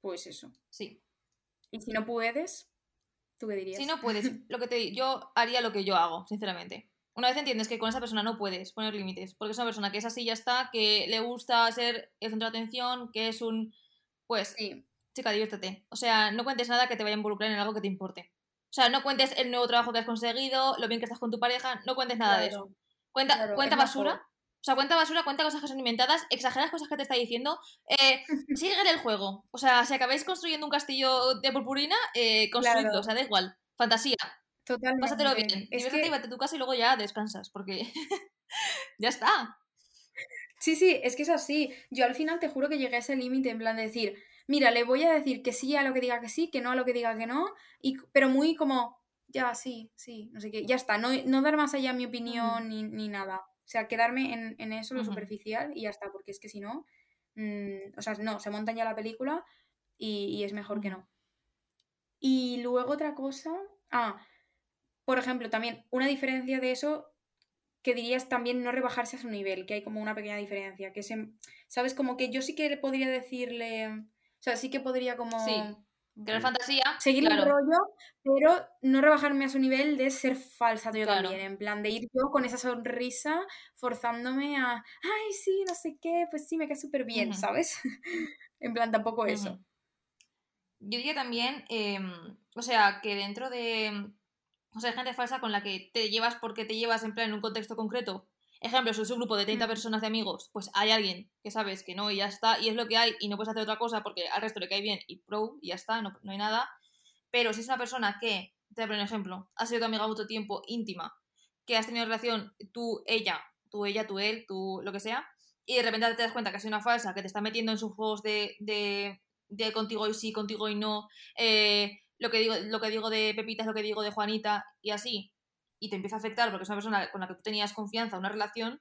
pues eso.
Sí.
Y si no puedes, ¿tú qué dirías?
Si no puedes, lo que te yo haría lo que yo hago, sinceramente. Una vez entiendes que con esa persona no puedes poner límites, porque es una persona que es así ya está, que le gusta ser el centro de atención, que es un pues sí. chica, diviértete. O sea, no cuentes nada que te vaya a involucrar en algo que te importe. O sea, no cuentes el nuevo trabajo que has conseguido, lo bien que estás con tu pareja, no cuentes nada de eso. Cuenta, cuenta basura, o sea, cuenta basura, cuenta cosas que son inventadas, exageras cosas que te está diciendo. Eh, sigue el juego. O sea, si acabáis construyendo un castillo de purpurina, eh, construidlo, o sea, da igual. Fantasía. Totalmente. Pásatelo bien. Es que... y vete a tu casa y luego ya descansas, porque ya está.
Sí, sí, es que es así. Yo al final te juro que llegué a ese límite en plan de decir, mira, le voy a decir que sí a lo que diga que sí, que no a lo que diga que no, y, pero muy como, ya, sí, sí, no sé qué, ya está, no, no dar más allá mi opinión ni, ni nada. O sea, quedarme en, eso, lo superficial, y ya está, porque es que si no, mm, o sea, no, se monta ya la película y, es mejor que no. Y luego otra cosa, ah, por ejemplo, también una diferencia de eso que dirías también no rebajarse a su nivel, que hay como una pequeña diferencia, que se, sabes, como que yo sí que podría decirle, o sea, sí que podría como...
Tener fantasía.
Seguir el rollo, pero no rebajarme a su nivel de ser falsa yo también. En plan, de ir yo con esa sonrisa forzándome a, ay, sí, no sé qué, pues sí, me queda súper bien, ¿sabes? en plan, tampoco eso.
Yo diría también, em, o sea, que dentro de. O sea, hay gente falsa con la que te llevas porque te llevas en plan en un contexto concreto ejemplo, si es un grupo de 30 personas de amigos, pues hay alguien que sabes que no y ya está, y es lo que hay, y no puedes hacer otra cosa porque al resto le cae bien y pro, y ya está, no, hay nada. Pero si es una persona que, te voy a poner un ejemplo, ha sido tu amiga mucho tiempo, íntima, que has tenido relación tú, ella, tú, ella, tú, él, tú, lo que sea, y de repente te das cuenta que ha sido una falsa, que te está metiendo en sus juegos de, de, de contigo y sí, contigo y no, eh, lo, que digo, lo que digo de Pepita es lo que digo de Juanita, y así, y te empieza a afectar porque es una persona con la que tú tenías confianza, una relación,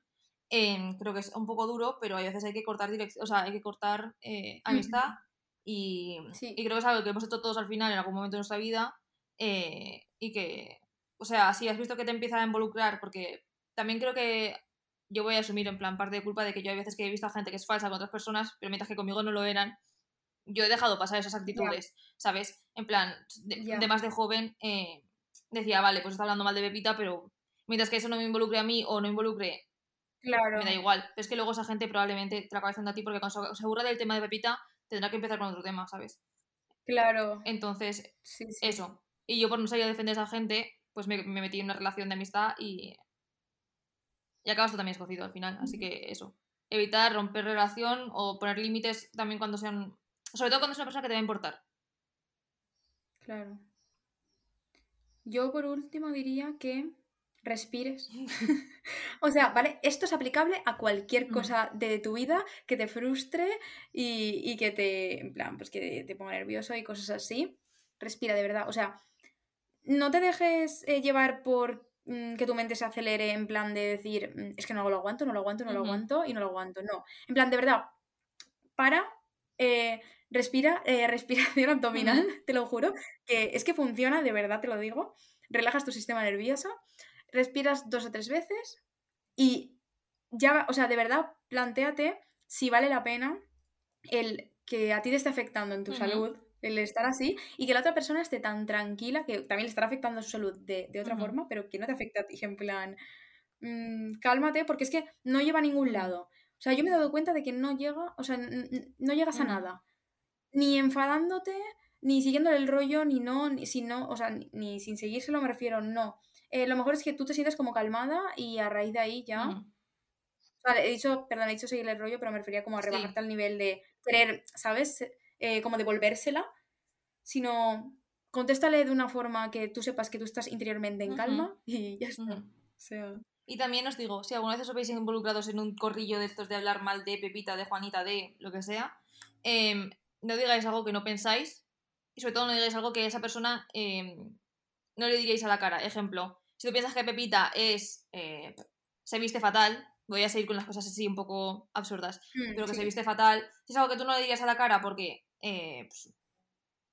em, creo que es un poco duro, pero a veces hay que cortar o sea, hay que cortar eh, amistad y, y, creo que es algo que hemos hecho todos al final en algún momento de nuestra vida eh, y que, o sea, si has visto que te empieza a involucrar, porque también creo que yo voy a asumir en plan parte de culpa de que yo hay veces que he visto a gente que es falsa con otras personas, pero mientras que conmigo no lo eran, yo he dejado pasar esas actitudes, ¿sabes? En plan, de, más de joven, eh, decía, vale, pues está hablando mal de Pepita, pero mientras que eso no me involucre a mí o no involucre, claro. me da igual. Pero es que luego esa gente probablemente te la acaba a ti porque cuando se del tema de Pepita, tendrá que empezar con otro tema, ¿sabes?
Claro.
Entonces, eso. Y yo por no salir a defender a esa gente, pues me, metí en una relación de amistad y... Y acabas tú también escocido al final. Así que eso. Evitar romper relación o poner límites también cuando sean... Sobre todo cuando es una persona que te va a importar.
Claro. Yo por último diría que respires. o sea, ¿vale? Esto es aplicable a cualquier mm. cosa de tu vida que te frustre y, que te, en plan, pues que te ponga nervioso y cosas así. Respira, de verdad. O sea, no te dejes eh, llevar por mm, que tu mente se acelere en plan de decir, mm, es que no lo aguanto, no lo aguanto, no lo aguanto y no lo aguanto. No. En plan, de verdad, para, eh, Respira, eh, respiración abdominal, te lo juro, que es que funciona, de verdad te lo digo. Relajas tu sistema nervioso, respiras dos o tres veces y ya, o sea, de verdad, planteate si vale la pena el que a ti te esté afectando en tu salud, el estar así, y que la otra persona esté tan tranquila, que también le estará afectando a su salud de, otra forma, pero que no te afecte a ti, en plan, mm, cálmate, porque es que no lleva a ningún lado. O sea, yo me he dado cuenta de que no llega, o sea, no llegas a nada ni enfadándote, ni siguiéndole el rollo, ni no, ni si no, o sea, ni, sin seguírselo me refiero, no. eh, lo mejor es que tú te sientas como calmada y a raíz de ahí ya...
Mm.
Vale, he dicho, perdón, he dicho seguir el rollo, pero me refería como a
Sí.
rebajarte al nivel de querer, ¿sabes? Eh, como devolvérsela, sino contéstale de una forma que tú sepas que tú estás interiormente en calma y ya está. O sea,
Y también os digo, si alguna vez os veis involucrados en un corrillo de estos de hablar mal de Pepita, de Juanita, de lo que sea, em, no digáis algo que no pensáis y sobre todo no digáis algo que esa persona em, no le digáis a la cara. Ejemplo, si tú piensas que Pepita es eh, se viste fatal, voy a seguir con las cosas así un poco absurdas,
mm,
pero que se viste fatal, si es algo que tú no le dirías a la cara porque eh, pues,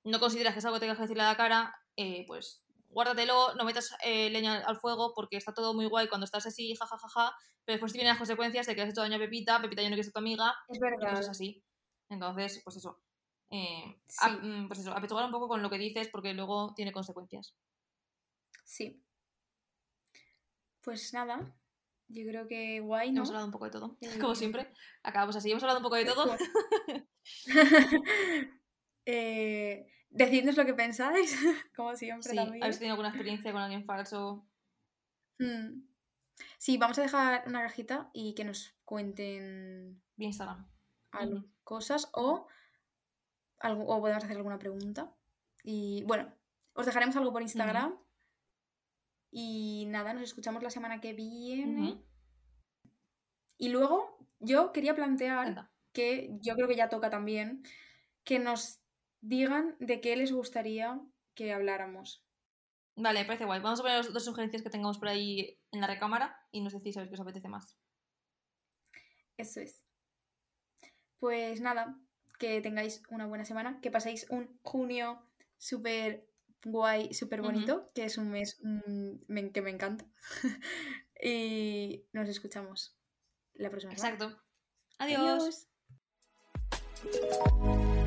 no consideras que es algo que tengas que decirle a la cara, eh, pues guárdatelo, no metas eh, leña al fuego porque está todo muy guay cuando estás así, jajajaja, pero después te vienen las consecuencias de que has hecho daño a Pepita, Pepita ya no quiere ser tu amiga
Es verdad.
cosas así. Entonces, pues eso. Eh,
Sí.
a- mm, pues eso, apechugar un poco con lo que dices porque luego tiene consecuencias.
Sí. Pues nada, yo creo que guay, ¿no?
Hemos hablado un poco de todo,
Eh,
como siempre. Acabamos así, hemos hablado un poco de todo.
eh, decidnos lo que pensáis, como siempre
Sí,
también.
habéis tenido alguna experiencia con alguien falso.
Mm. Sí, vamos a dejar una cajita y que nos cuenten
Vía Instagram.
algo- cosas o, algo, o podemos hacer alguna pregunta. Y bueno, os dejaremos algo por Instagram. Y nada, nos escuchamos la semana que viene. Y luego yo quería plantear que yo creo que ya toca también que nos digan de qué les gustaría que habláramos.
Vale, me parece guay. Vamos a poner las dos sugerencias que tengamos por ahí en la recámara y nos decís a ver qué os apetece más.
Eso es. Pues nada, que tengáis una buena semana, que paséis un junio súper guay, súper bonito, que es un mes mm, que me encanta. y nos escuchamos la próxima semana.
Exacto. Adiós.
Adiós.